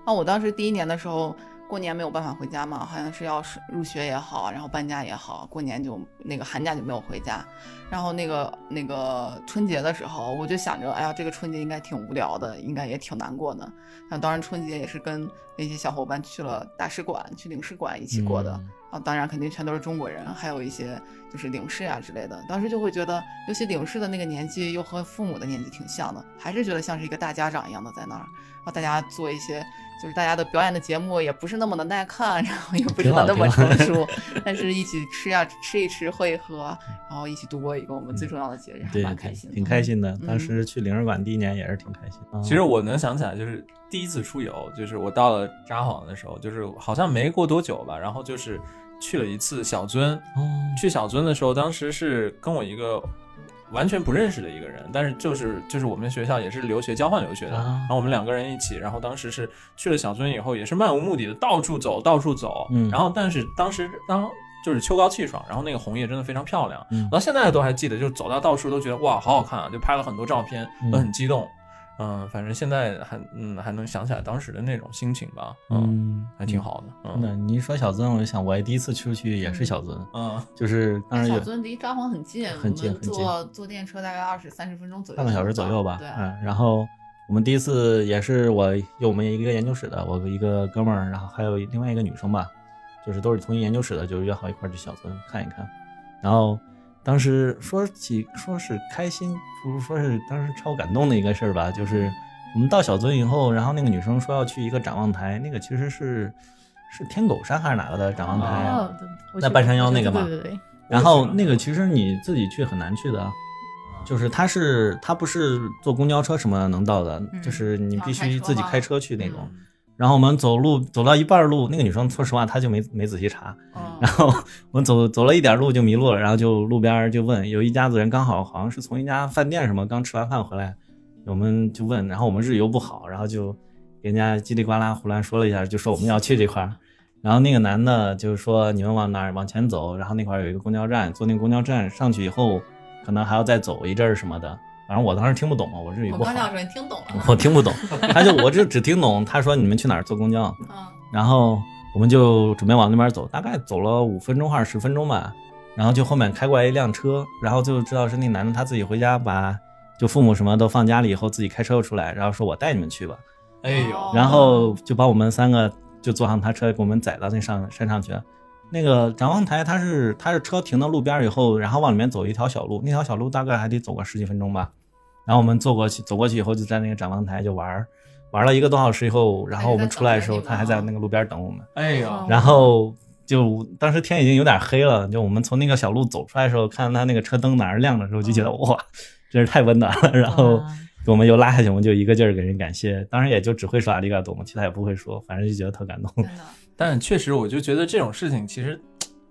Speaker 2: 那我当时第一年的时候，过年没有办法回家嘛，好像是要入学也好，然后搬家也好，过年就那个寒假就没有回家。然后那个那个春节的时候，我就想着，哎呀，这个春节应该挺无聊的，应该也挺难过的。那当然春节也是跟那些小伙伴去了大使馆、去领事馆一起过的。
Speaker 3: 嗯
Speaker 2: 啊，当然肯定全都是中国人，还有一些就是领事啊之类的。当时就会觉得，尤其领事的那个年纪又和父母的年纪挺像的，还是觉得像是一个大家长一样的在那儿，然后大家做一些就是大家的表演的节目也不是那么的耐看，然后也不是那么成熟，但是一起吃呀吃一吃喝一喝，然后一起度过一个我们最重要的节日，还蛮开心的，
Speaker 3: 挺开心的。
Speaker 2: 嗯
Speaker 3: 当时去领事馆第一年也是挺开心。
Speaker 6: 其实我能想起来，就是第一次出游，就是我到了札幌的时候，就是好像没过多久吧，然后就是去了一次小樽。
Speaker 3: 哦
Speaker 6: 去小樽的时候，当时是跟我一个完全不认识的一个人，但是就是就是我们学校也是留学交换留学的，
Speaker 3: 啊
Speaker 6: 然后我们两个人一起，然后当时是去了小樽以后，也是漫无目的的到处走，到处走，
Speaker 3: 嗯
Speaker 6: 然后但是当时当就是秋高气爽，然后那个红叶真的非常漂亮，
Speaker 3: 嗯
Speaker 6: 我到现在都还记得，就走到到处都觉得哇好好看啊，就拍了很多照片，
Speaker 3: 嗯
Speaker 6: 都很激动。嗯，反正现在还嗯还能想起来当时的那种心情吧，嗯，
Speaker 3: 嗯，
Speaker 6: 还挺好的，嗯
Speaker 3: 那你一说小樽，我就想我也第一次出去也是小樽，
Speaker 6: 嗯，
Speaker 3: 就是当时
Speaker 2: 小樽离札幌很近，
Speaker 3: 很近很近
Speaker 2: 坐坐电车大概二十三十分钟左右，
Speaker 3: 半个小时左右吧。
Speaker 2: 对，
Speaker 3: 嗯，然后我们第一次也是我有我们一个研究室的，我一个哥们儿，然后还有另外一个女生吧，就是都是同一研究室的，就约好一块儿去小樽看一看。然后当时说起说是开心，不如说是当时超感动的一个事儿吧，就是我们到小樽以后，然后那个女生说要去一个展望台，那个其实是是天狗山还是哪个的展望台？
Speaker 4: 哦，对我记得
Speaker 3: 那半山腰那个嘛
Speaker 4: 对对对对，
Speaker 3: 然后那个其实你自己去很难去的，啊就是它是它不是坐公交车什么能到的，
Speaker 4: 嗯
Speaker 3: 就是你必须自己开车去那种。
Speaker 2: 嗯
Speaker 3: 然后我们走路走到一半路，那个女生说实话她就没没仔细查，
Speaker 2: 嗯
Speaker 3: 然后我们走走了一点路就迷路了，然后就路边就问，有一家子人刚好好像是从一家饭店什么刚吃完饭回来，我们就问，然后我们日游不好，然后就给人家叽里呱啦胡乱说了一下，就说我们要去这块儿。然后那个男的就是说你们往哪儿往前走，然后那块儿有一个公交站，坐那个公交站上去以后，可能还要再走一阵儿什么的。反正我当时听不懂嘛，我日语不好
Speaker 2: 我刚，想说你听懂了，
Speaker 3: 我听不懂。他就我就只听懂他说你们去哪儿坐公交，
Speaker 2: 嗯
Speaker 3: 然后我们就准备往那边走，大概走了五分钟还是十分钟吧，然后就后面开过来一辆车，然后就知道是那男的他自己回家把就父母什么都放家里以后自己开车又出来，然后说我带你们去吧，
Speaker 6: 哎呦，
Speaker 3: 然后就把我们三个就坐上他车给我们载到那上山上去，那个展望台，它是它是车停到路边以后，然后往里面走一条小路，那条小路大概还得走个十几分钟吧。然后我们坐过去，走过去以后就在那个展望台就玩儿，玩了一个多小时以后，然后我们出来的时候，他还在那个路边等我们。
Speaker 1: 哎呀，
Speaker 3: 然后就当时天已经有点黑了，就我们从那个小路走出来的时候，看到他那个车灯哪儿亮的时候，就觉得哇，真是太温暖了。然后
Speaker 4: 哇
Speaker 3: 我们又拉下去，我们就一个劲儿给人感谢，当然也就只会说阿里嘎多嘛，其他也不会说，反正就觉得特感动。
Speaker 7: 真的，
Speaker 1: 但确实，我就觉得这种事情其实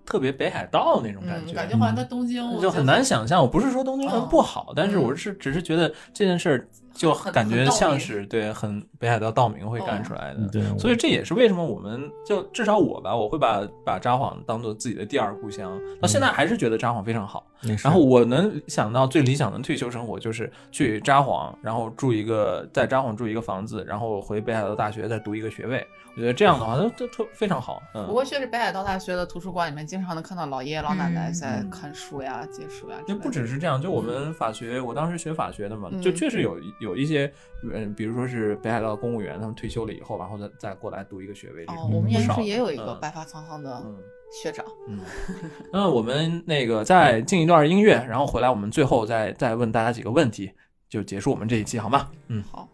Speaker 1: 特别北海道那种感
Speaker 7: 嗯，
Speaker 1: 觉，
Speaker 7: 感觉好像在东京我
Speaker 1: 就很难想象。我不是说东京人
Speaker 7: 嗯
Speaker 1: 不好，但是我是只是觉得这件事儿就感觉像是对很北海道道明会干出来的。
Speaker 3: 对，
Speaker 1: 所以这也是为什么我们就至少我吧，我会把把札幌当做自己的第二故乡，到现在还是觉得札幌非常好。
Speaker 3: 那是
Speaker 1: 然后我能想到最理想的退休生活就是去札幌，然后住一个在札幌住一个房子，然后回北海道大学再读一个学位。我觉得这样的话都都特非常好。
Speaker 7: 嗯不
Speaker 1: 嗯，
Speaker 7: 过确实北海道大学的图书馆里面经常能看到老爷爷老奶奶
Speaker 4: 嗯
Speaker 7: 在
Speaker 1: 嗯
Speaker 7: 看书呀、借书呀之
Speaker 1: 就。不只是这样，就我们法学，我当时学法学的嘛，
Speaker 7: 嗯
Speaker 1: 就确实有有一些，嗯，比如说是北海道公务员，他们退休了以后，然后再再过来读一个学位，这
Speaker 7: 哦，
Speaker 1: 种
Speaker 7: 我们研究
Speaker 1: 不少
Speaker 7: 室也有一个
Speaker 1: 嗯
Speaker 7: 白发苍苍的
Speaker 1: 嗯
Speaker 7: 学长。
Speaker 1: 嗯，那我们那个再进一段音乐，然后回来，我们最后再再问大家几个问题，就结束我们这一期，好吗？嗯。
Speaker 7: 好，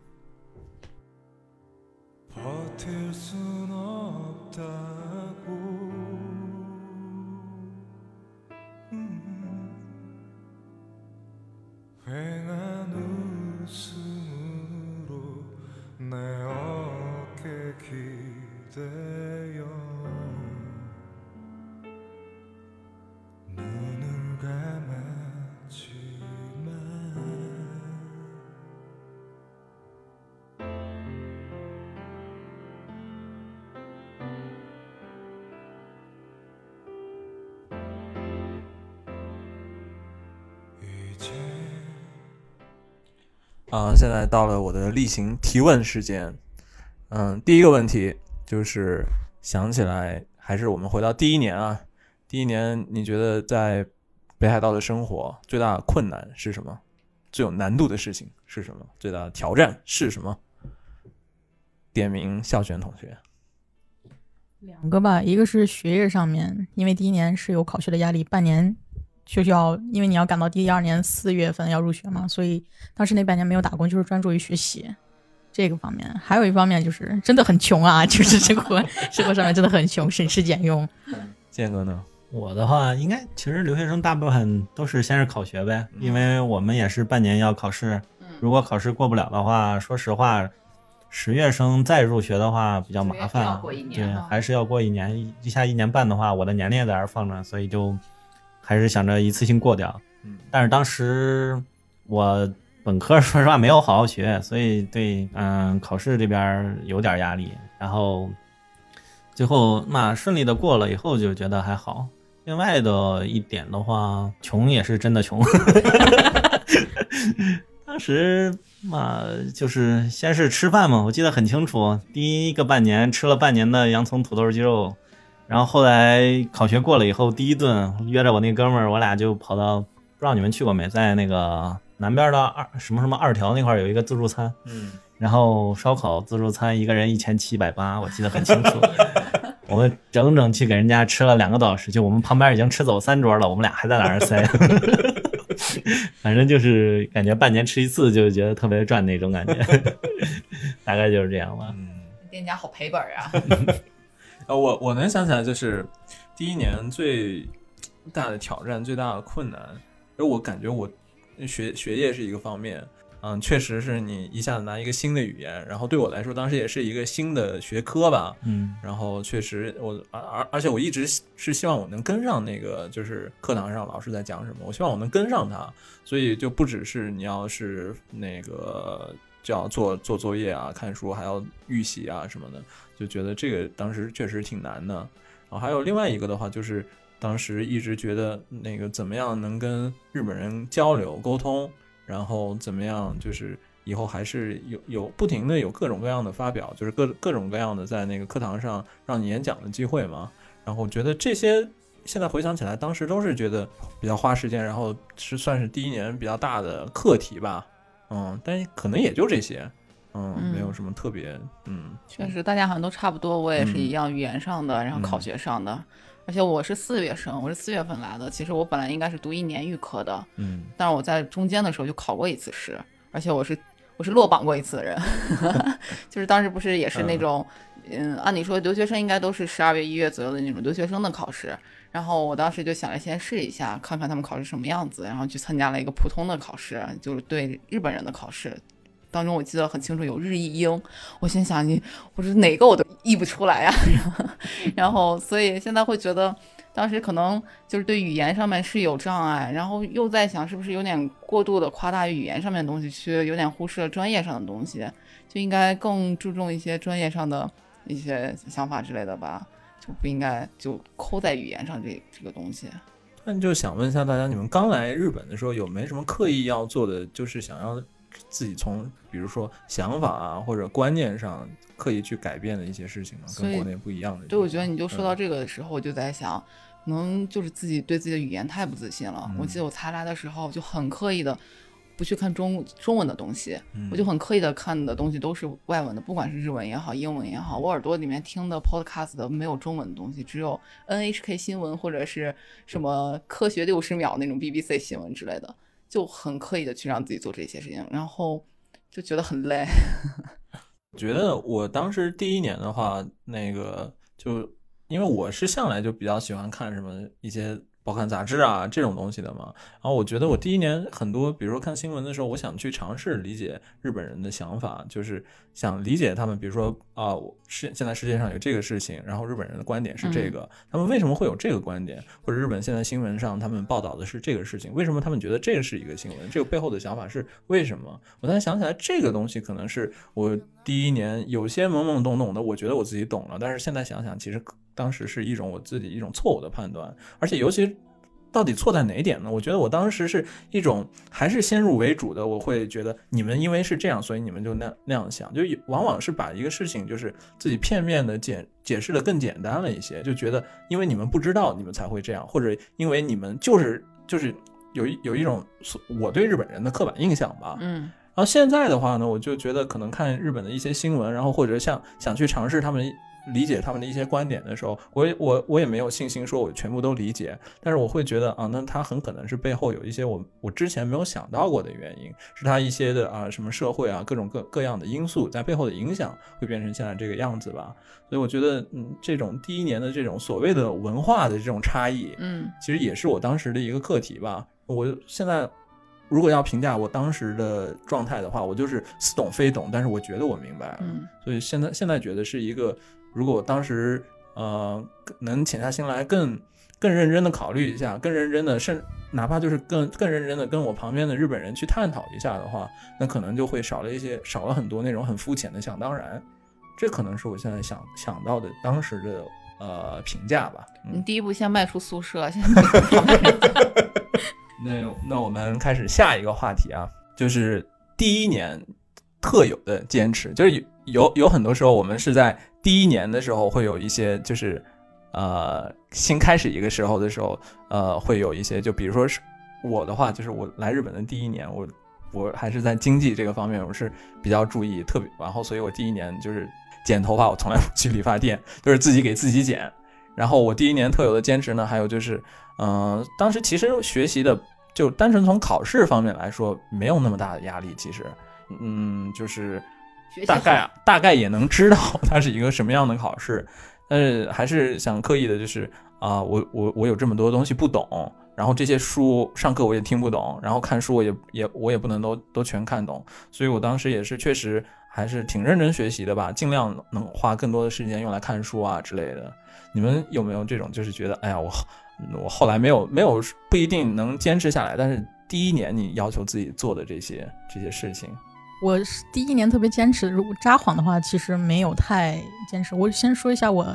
Speaker 1: 啊、现在到了我的例行提问时间。嗯，第一个问题就是想起来，还是我们回到第一年啊。第一年，你觉得在北海道的生活最大困难是什么？最有难度的事情是什么？最大的挑战是什么？点名校选同学。
Speaker 4: 两个吧，一个是学业上面，因为第一年是有考学的压力，半年就需要，因为你要赶到第二年四月份要入学嘛，所以当时那半年没有打工，就是专注于学习这个方面。还有一方面就是真的很穷啊，就是生活 生活上面真的很穷，省吃俭用。
Speaker 1: 建哥呢？
Speaker 3: 我的话，应该其实留学生大部分都是先是考学呗，因为我们也是半年要考试，如果考试过不了的话，说实话，十月生再入学的话比较麻烦
Speaker 7: 过一，年
Speaker 3: 对，还是要过一年，一一下一年半的话，我的年龄也在这儿放着，所以就还是想着一次性过掉。
Speaker 1: 嗯
Speaker 3: 但是当时我本科 说实话没有好好学，所以对嗯考试这边有点压力，然后最后那顺利的过了以后就觉得还好。另外的一点的话，穷也是真的穷。当时嘛，就是先是吃饭嘛，我记得很清楚，第一个半年吃了半年的洋葱、土豆、鸡肉，然后后来考学过了以后，第一顿约着我那哥们儿，我俩就跑到，不知道你们去过没，在那个南边的二什么什么二条那块儿有一个自助餐，
Speaker 1: 嗯，
Speaker 3: 然后烧烤自助餐一个人一千七百八，我记得很清楚。我们整整去给人家吃了两个多小时，就我们旁边已经吃走三桌了，我们俩还在那儿塞。反正就是感觉半年吃一次就觉得特别赚那种感觉，大概就是这样吧。
Speaker 1: 嗯。
Speaker 7: 店家好赔本啊！
Speaker 1: 呃，我我能想起来，就是第一年最大的挑战、最大的困难，我感觉我学学业是一个方面，嗯，确实是你一下子拿一个新的语言，然后对我来说，当时也是一个新的学科吧，
Speaker 3: 嗯。
Speaker 1: 然后确实我而而而且我一直是希望我能跟上那个就是课堂上老师在讲什么，我希望我能跟上他，所以就不只是你要是那个就要做做作业啊、看书，还要预习啊什么的，就觉得这个当时确实挺难的。然后还有另外一个的话，就是当时一直觉得那个怎么样能跟日本人交流沟通，然后怎么样就是以后还是有有不停的有各种各样的发表，就是各各种各样的在那个课堂上让你演讲的机会嘛。然后我觉得这些现在回想起来，当时都是觉得比较花时间，然后是算是第一年比较大的课题吧。嗯，但可能也就这些，嗯，
Speaker 7: 嗯
Speaker 1: 没有什么特别，嗯，
Speaker 7: 确实，大家好像都差不多。我也是
Speaker 1: 嗯
Speaker 7: 一样，语言上的，然后考
Speaker 1: 嗯
Speaker 7: 学上的。
Speaker 2: 而且我是四月生，我是四月份来的。其实我本来应该是读一年预科的，
Speaker 1: 嗯，
Speaker 2: 但是我在中间的时候就考过一次试，而且我是我是落榜过一次的人，就是当时不是也是那种，嗯，按理说留学生应该都是十二月一月左右的那种留学生的考试，然后我当时就想着先试一下，看看他们考试什么样子，然后去参加了一个普通的考试，就是对日本人的考试。当中我记得很清楚，有日译英，我心想你，我说哪个我都译不出来呀、然后所以现在会觉得，当时可能就是对语言上面是有障碍，然后又在想是不是有点过度的夸大语言上面的东西，去有点忽视了专业上的东西，就应该更注重一些专业上的一些想法之类的吧，就不应该就抠在语言上这这个东西。
Speaker 1: 那就想问一下大家，你们刚来日本的时候有没什么刻意要做的，就是想要自己从比如说想法啊或者观念上刻意去改变的一些事情吗？
Speaker 2: 所以
Speaker 1: 跟国内不一样的。
Speaker 2: 对，我觉得你就说到
Speaker 1: 嗯
Speaker 2: 这个的时候，我就在想，可能就是自己对自己的语言太不自信了。我
Speaker 1: 嗯
Speaker 2: 记得我才来的时候就很刻意的不去看中中文的东西，
Speaker 1: 嗯
Speaker 2: 我就很刻意的看的东西都是外文的，不管是日文也好，英文也好，我耳朵里面听的 podcast 的没有中文的东西，只有 NHK 新闻或者是什么科学六十秒那种 BBC 新闻之类的，就很刻意的去让自己做这些事情，然后就觉得很累。
Speaker 1: 觉得我当时第一年的话，那个就因为我是向来就比较喜欢看什么一些报刊杂志啊这种东西的嘛，然后我觉得我第一年很多，比如说看新闻的时候，我想去尝试理解日本人的想法，就是想理解他们，比如说啊，我世现在世界上有这个事情，然后日本人的观点是这个，他们为什么会有这个观点，或者日本现在新闻上他们报道的是这个事情，为什么他们觉得这个是一个新闻，这个背后的想法是为什么？我才想起来这个东西可能是我第一年有些懵懵懂懂的，我觉得我自己懂了，但是现在想想，其实当时是一种我自己一种错误的判断，而且尤其。到底错在哪一点呢？我觉得我当时是一种还是先入为主的，我会觉得你们因为是这样，所以你们就那那样想，就往往是把一个事情就是自己片面的解解释的更简单了一些，就觉得因为你们不知道，你们才会这样，或者因为你们就是就是有一有一种我对日本人的刻板印象吧，
Speaker 2: 嗯
Speaker 1: 然后现在的话呢，我就觉得可能看日本的一些新闻，然后或者像想去尝试他们理解他们的一些观点的时候，我也我我也没有信心说我全部都理解，但是我会觉得啊，那他很可能是背后有一些我我之前没有想到过的原因，是他一些的啊什么社会啊各种各各样的因素在背后的影响，会变成现在这个样子吧。所以我觉得，嗯，这种第一年的这种所谓的文化的这种差异，
Speaker 2: 嗯
Speaker 1: 其实也是我当时的一个课题吧。我现在如果要评价我当时的状态的话，我就是似懂非懂，但是我觉得我明白了。
Speaker 2: 嗯
Speaker 1: 所以现在现在觉得是一个，如果我当时呃能潜下心来更更认真的考虑一下，更认真的，甚哪怕就是更更认真的跟我旁边的日本人去探讨一下的话，那可能就会少了一些少了很多那种很肤浅的想当然。这可能是我现在想想到的当时的呃评价吧。嗯
Speaker 2: 你第一步先迈出宿舍，先
Speaker 1: 那那我们开始下一个话题啊，就是第一年特有的坚持，就是有有很多时候我们是在第一年的时候会有一些就是呃新开始一个时候的时候，呃会有一些就比如说是我的话，就是我来日本的第一年，我我还是在经济这个方面我是比较注意，特别然后所以我第一年就是剪头发，我从来不去理发店，就是自己给自己剪。然后我第一年特有的坚持呢，还有就是，嗯、当时其实学习的就单纯从考试方面来说，没有那么大的压力。其实，嗯，就是大概
Speaker 2: 好
Speaker 1: 大概也能知道它是一个什么样的考试，但是还是想刻意的，就是啊、我我我有这么多东西不懂，然后这些书上课我也听不懂，然后看书我也也我也不能都都全看懂，所以我当时也是确实还是挺认真学习的吧，尽量能花更多的时间用来看书啊之类的。你们有没有这种，就是觉得，哎呀，我我后来没有没有不一定能坚持下来，但是第一年你要求自己做的这些这些事情，
Speaker 4: 我是第一年特别坚持，如果札幌的话，其实没有太坚持。我先说一下我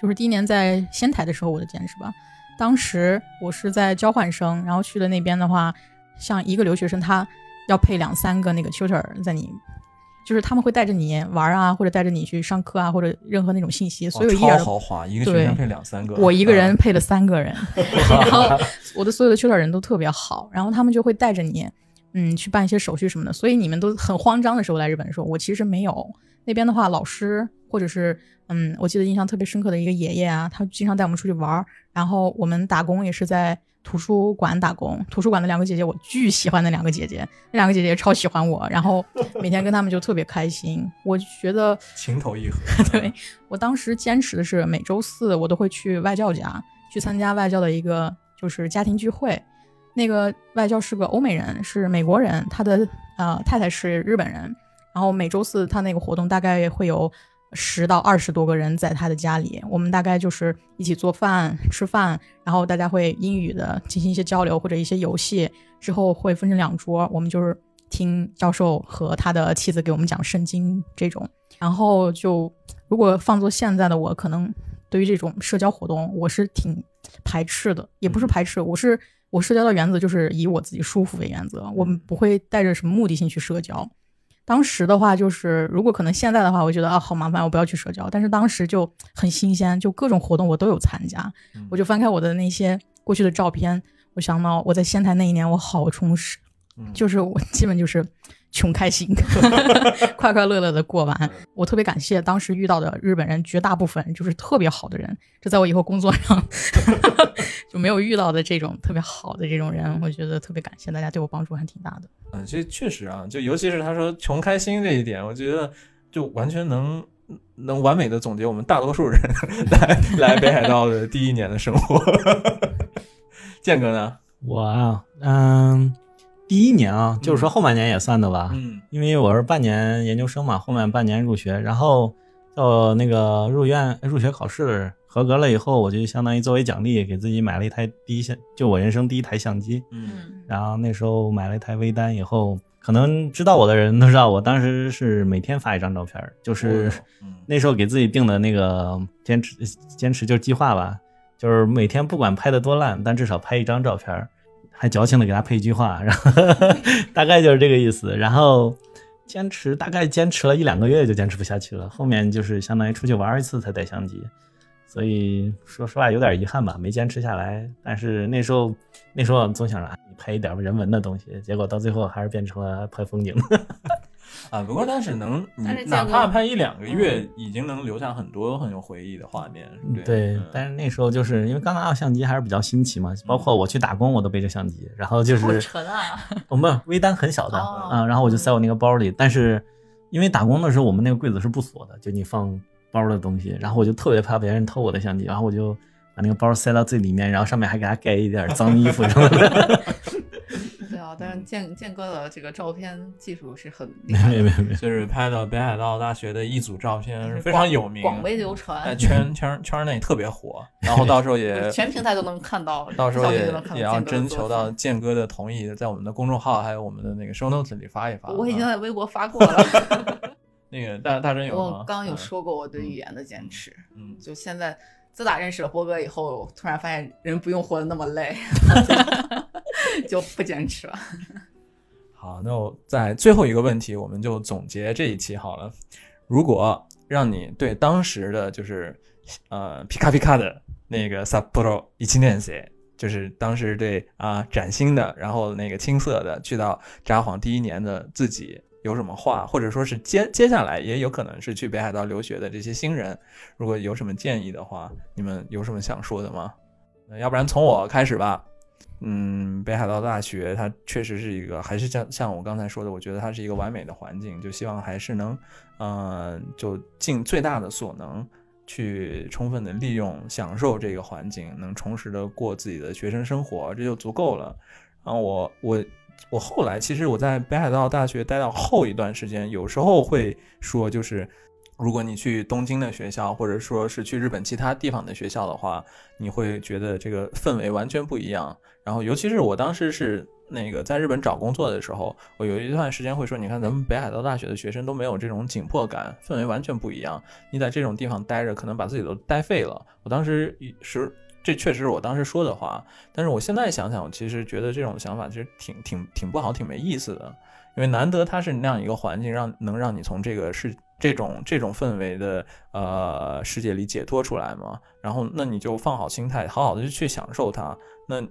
Speaker 4: 就是第一年在仙台的时候我的坚持吧。当时我是在交换生，然后去了那边的话，像一个留学生，他要配两三个那个 tutor 在你，就是他们会带着你玩啊，或者带着你去上课啊，或者任何那种信息，所以我一点
Speaker 1: 超豪华，一个
Speaker 4: 对
Speaker 1: 学生配两三个，
Speaker 4: 我一个人
Speaker 1: 嗯
Speaker 4: 配了三个人，然后我的所有的 tutor 人都特别好，然后他们就会带着你，嗯，去办一些手续什么的。所以你们都很慌张的时候来日本的时候，我其实没有。那边的话，老师或者是嗯，我记得印象特别深刻的一个爷爷啊，他经常带我们出去玩儿，然后我们打工也是在图书馆打工。图书馆的两个姐姐，我巨喜欢那两个姐姐，那两个姐姐超喜欢我，然后 每天跟他们就特别开心。我觉得
Speaker 1: 情投意合。
Speaker 4: 对我当时坚持的是每周四我都会去外教家去参加外教的一个就是家庭聚会。那个外教是个欧美人，是美国人，他的呃太太是日本人。然后每周四他那个活动大概会有十到二十多个人在他的家里，我们大概就是一起做饭、吃饭，然后大家会英语的进行一些交流或者一些游戏，之后会分成两桌，我们就是听教授和他的妻子给我们讲圣经这种。然后就如果放作现在的我，可能对于这种社交活动我是挺排斥的，也不是排斥，我是。我社交的原则就是以我自己舒服为原则，我们不会带着什么目的性去社交。当时的话，就是如果可能现在的话，我觉得啊好麻烦，我不要去社交。但是当时就很新鲜，就各种活动我都有参加。我就翻开我的那些过去的照片，我想到我在仙台那一年我好充实，就是我基本就是。穷开心，快快乐乐的过完。我特别感谢当时遇到的日本人，绝大部分就是特别好的人。这在我以后工作上 就没有遇到的这种特别好的这种人，我觉得特别感谢大家对我帮助还挺大的。
Speaker 1: 嗯，这确实啊，就尤其是他说穷开心这一点，我觉得就完全能能完美的总结我们大多数人 来来北海道的第一年的生活。建哥呢？
Speaker 3: 我啊，嗯。第一年啊，就是说后半年也算的吧，
Speaker 1: 嗯，
Speaker 3: 因为我是半年研究生嘛，后面半年入学，然后到那个入院入学考试合格了以后，我就相当于作为奖励给自己买了一台第一相，就我人生第一台相机，
Speaker 1: 嗯，
Speaker 3: 然后那时候买了一台微单以后，可能知道我的人都知道，我当时是每天发一张照片，就是那时候给自己定的那个坚持坚持就是计划吧，就是每天不管拍的多烂，但至少拍一张照片。还矫情的给他配一句话，然后 大概就是这个意思。然后坚持大概坚持了一两个月就坚持不下去了，后面就是相当于出去玩一次才带相机，所以说实话有点遗憾吧，没坚持下来。但是那时候那时候总想着拍一点人文的东西，结果到最后还是变成了拍风景。
Speaker 1: 啊，不过但是能，哪怕拍一两个月，已经能留下很多很有回忆的画面。
Speaker 3: 对，但是那时候就是因为刚拿到相机还是比较新奇嘛，包括我去打工我都背着相机，然后就是
Speaker 2: 沉啊，
Speaker 3: 我们微单很小的啊，然后我就塞我那个包里。但是因为打工的时候我们那个柜子是不锁的，就你放包的东西，然后我就特别怕别人偷我的相机，然后我就把那个包塞到最里面，然后上面还给他盖一点脏衣服什么的。
Speaker 2: 但是建建哥的这个照片技术是很 厉害，
Speaker 1: 就是拍到北海道大学的一组照片，非常有名，
Speaker 2: 广为流传，
Speaker 1: 圈圈圈内特别火。然后到时候也
Speaker 2: 全平台都能看到，
Speaker 1: 到时候也也要征求到建哥的同意，在我们的公众号还有我们的那个 show notes 里发一发。
Speaker 2: 我已经在微博发过了。
Speaker 1: 那个大大真有
Speaker 2: 吗？我刚有说过我对语言的坚持，嗯，就现在自打认识了波哥以后，突然发现人不用活得那么累。就不坚持了。
Speaker 1: 好，那我在最后一个问题，我们就总结这一期好了。如果让你对当时的就是呃皮卡皮卡的那个 Sapporo 一七年 C，就是当时对啊崭新的，然后那个青涩的，去到札幌第一年的自己有什么话，或者说是接接下来也有可能是去北海道留学的这些新人，如果有什么建议的话，你们有什么想说的吗？那要不然从我开始吧。嗯，北海道大学它确实是一个，还是像像我刚才说的，我觉得它是一个完美的环境，就希望还是能，嗯，就尽最大的所能去充分的利用、享受这个环境，能充实的过自己的学生生活，这就足够了。然后我我我后来其实我在北海道大学待到后一段时间，有时候会说，就是如果你去东京的学校，或者说是去日本其他地方的学校的话，你会觉得这个氛围完全不一样。然后，尤其是我当时是那个在日本找工作的时候，我有一段时间会说，你看咱们北海道大学的学生都没有这种紧迫感，氛围完全不一样。你在这种地方待着，可能把自己都待废了。我当时是，这确实是我当时说的话。但是我现在想想，我其实觉得这种想法其实挺挺挺不好，挺没意思的。因为难得它是那样一个环境，让能让你从这个是这种这种氛围的呃世界里解脱出来嘛。然后那你就放好心态，好好的去享受它。那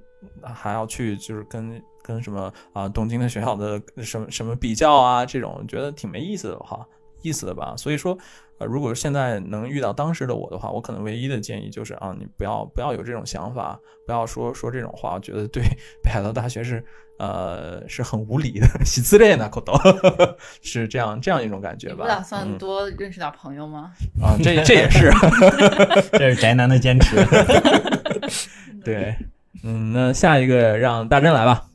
Speaker 1: 还要去就是跟跟什么啊东京的学校的什么什么比较啊，这种觉得挺没意思的话，意思的吧。所以说，呃，如果现在能遇到当时的我的话，我可能唯一的建议就是啊，你不要不要有这种想法，不要说说这种话，我觉得对 北海道大学是呃是很无理的，喜之类呢口头 是这样这样一种感觉吧。
Speaker 2: 你不打算
Speaker 1: 嗯
Speaker 2: 多认识点朋友吗？
Speaker 1: 啊，这这也是
Speaker 3: 这是宅男的坚持。
Speaker 1: 对，嗯，那下一个让大真来吧。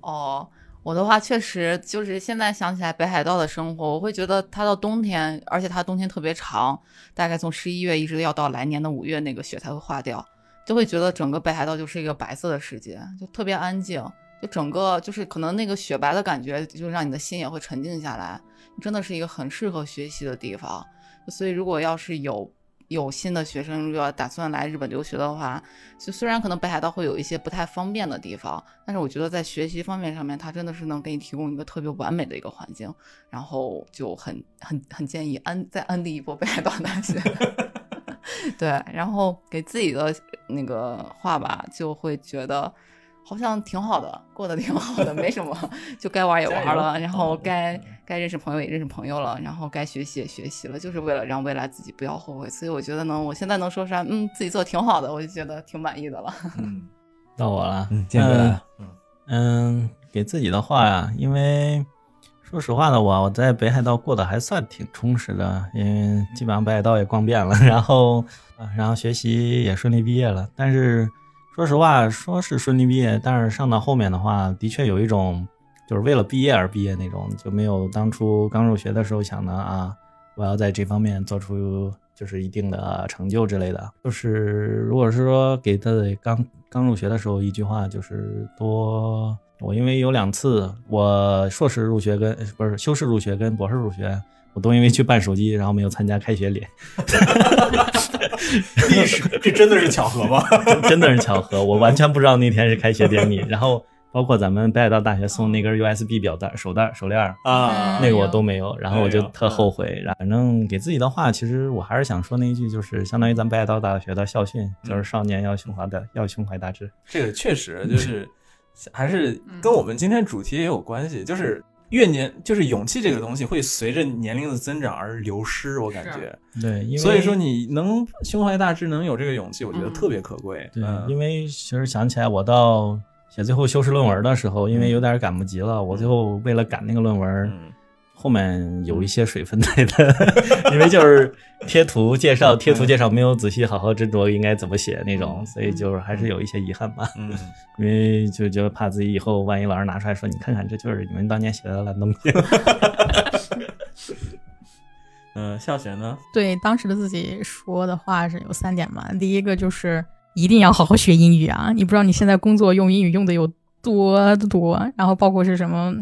Speaker 2: 哦，我的话确实就是现在想起来北海道的生活，我会觉得它到冬天，而且它冬天特别长，大概从十一月一直要到来年的五月，那个雪才会化掉，就会觉得整个北海道就是一个白色的世界，就特别安静，就整个就是可能那个雪白的感觉，就让你的心也会沉静下来，真的是一个很适合学习的地方。所以如果要是有有新的学生如果要打算来日本留学的话，就虽然可能北海道会有一些不太方便的地方，但是我觉得在学习方面上面，它真的是能给你提供一个特别完美的一个环境，然后就很很很建议安再安利一波北海道大学。对，然后给自己的那个话吧，就会觉得好像挺好的，过得挺好的，没什么，就该玩也玩了，然后该该认识朋友也认识朋友了，然后该学习也学习了，就是为了让未来自己不要后悔。所以我觉得呢，我现在能说出来，嗯，自己做的挺好的，我就觉得挺满意的了。
Speaker 1: 嗯
Speaker 3: 到我了，
Speaker 1: 嗯，建哥来了。嗯
Speaker 3: 嗯，给自己的话呀，因为说实话的我，我在北海道过得还算挺充实的，因为基本上北海道也逛遍了，然后啊，然后学习也顺利毕业了。但是说实话，说是顺利毕业，但是上到后面的话，的确有一种就是为了毕业而毕业那种，就没有当初刚入学的时候想的啊，我要在这方面做出就是一定的成就之类的。就是如果是说给他的刚刚入学的时候一句话，就是多。我因为有两次，我硕士入学跟不是修士入学跟博士入学，我都因为去办手机，然后没有参加开学礼，
Speaker 1: 历史，这真的是巧合吗？
Speaker 3: 真 真的是巧合，我完全不知道那天是开学典礼。然后包括咱们北海道大学送那根 USB 表带、手带、手链，
Speaker 1: 啊，
Speaker 3: 那个我都没有，然后我就特后悔。然后反正给自己的话，其实我还是想说那一句，就是相当于咱北海道大学的校训，就是少年要胸怀大，要胸怀大志。
Speaker 1: 这个确实就是还是跟我们今天主题也有关系，就是越年就是勇气这个东西会随着年龄的增长而流失，我感觉。
Speaker 3: 对，因为
Speaker 1: 所以说你能胸怀大志，能有这个勇气，我觉得
Speaker 2: 嗯
Speaker 1: 特别可贵。
Speaker 3: 对，
Speaker 1: 嗯。
Speaker 3: 因为其实想起来，我到写最后修饰论文的时候，因为有点赶不及了，我最后为了赶那个论文，
Speaker 1: 嗯
Speaker 3: 后面有一些水分在的，因为就是贴图介绍，贴图介绍没有仔细好好斟酌应该怎么写那种，所以就是还是有一些遗憾吧。
Speaker 1: 嗯，
Speaker 3: 因为就就怕自己以后万一老师拿出来说，你看看，这就是你们当年写的烂东西。
Speaker 1: 嗯，笑学呢？
Speaker 4: 对当时的自己说的话是有三点嘛。第一个就是一定要好好学英语啊！你不知道你现在工作用英语用的有多的多，然后包括是什么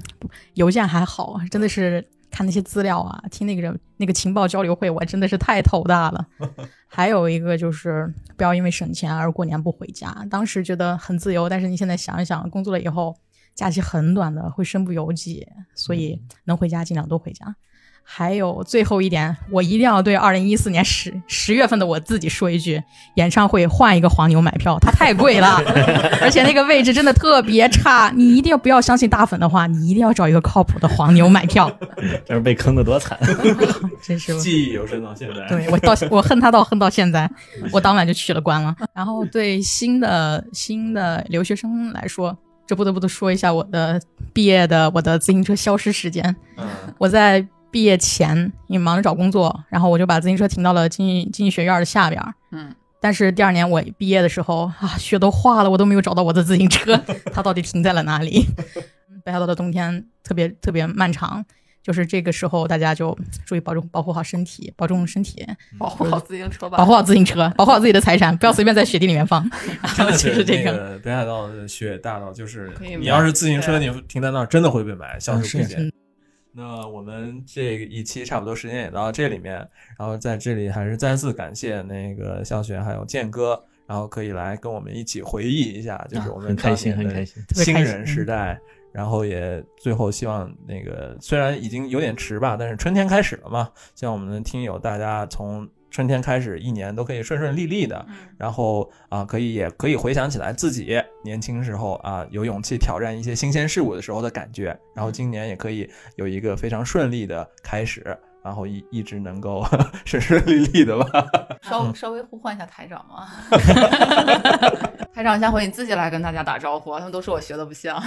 Speaker 4: 邮件还好，真的是看那些资料啊，听那个人那个情报交流会，我真的是太头大了。还有一个就是不要因为省钱而过年不回家。当时觉得很自由，但是你现在想一想，工作了以后假期很短的，会身不由己，所以能回家尽量多回家。还有最后一点，我一定要对二零一四年十十月份的我自己说一句：演唱会换一个黄牛买票，它太贵了，而且那个位置真的特别差。你一定要不要相信大粉的话，你一定要找一个靠谱的黄牛买票。
Speaker 3: 这是被坑的多惨。
Speaker 4: 真是
Speaker 1: 记忆犹深到现在。
Speaker 4: 对我到我恨他到恨到现在，我当晚就取了关了。然后对新的新的留学生来说，这不得不得说一下我的毕业的我的自行车消失时间。
Speaker 1: 嗯
Speaker 4: 我在毕业前因为忙着找工作，然后我就把自行车停到了经济经济学院的下边儿。
Speaker 2: 嗯，
Speaker 4: 但是第二年我毕业的时候啊，雪都化了，我都没有找到我的自行车，它到底停在了哪里？北海道的冬天特别特别漫长，就是这个时候大家就注意保重保护好身体，保重身体，
Speaker 2: 保护好自行车吧，
Speaker 4: 保护好自行车，保护好自己的财产，不要随便在雪地里面放。
Speaker 1: 真 的
Speaker 4: 就是这
Speaker 1: 那
Speaker 4: 个，
Speaker 1: 北海道的雪大到，就是你要是自行车，你停在那儿真的会被埋，消
Speaker 3: 嗯是
Speaker 1: 失不见。那我们这一期差不多时间也到这里面，然后在这里还是再次感谢那个笑雪还有建哥，然后可以来跟我们一起回忆一下，就是我们
Speaker 3: 啊很开心，很开心。
Speaker 1: 新人时代。然后也最后希望那个虽然已经有点迟吧，但是春天开始了嘛，希望我们的听友大家从春天开始一年都可以顺顺利利的，然后啊可以也可以回想起来自己年轻时候啊有勇气挑战一些新鲜事物的时候的感觉，然后今年也可以有一个非常顺利的开始。然后一一直能够 顺顺利利的吧。
Speaker 2: 稍稍微呼唤一下台长嘛。台长，下回你自己来跟大家打招呼啊，他们都说我学的不像。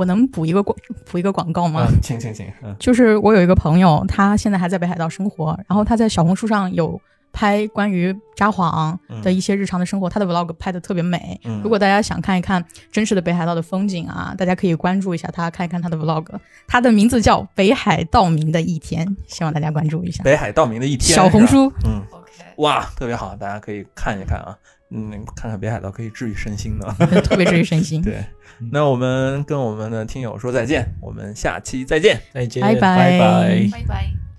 Speaker 4: 我能补一个广补一个广告吗？
Speaker 1: 嗯，请请请，嗯
Speaker 4: 就是我有一个朋友，他现在还在北海道生活，然后他在小红书上有拍关于札幌的一些日常的生活，他的 vlog 拍的特别美。
Speaker 1: 嗯
Speaker 4: 如果大家想看一看真实的北海道的风景啊，大家可以关注一下他，看一看他的 vlog。他的名字叫北海道明的一天，希望大家关注一下。
Speaker 1: 北海道明的一天，
Speaker 4: 小红，书，
Speaker 1: 嗯
Speaker 2: ，OK，
Speaker 1: 哇，特别好，大家可以看一看啊，嗯，看看北海道可以治愈身心的。
Speaker 4: 特别治愈身心。
Speaker 1: 对，那我们跟我们的听友说再见，我们下期再见。
Speaker 3: 再见，
Speaker 4: 拜拜
Speaker 3: 拜拜
Speaker 2: 拜拜。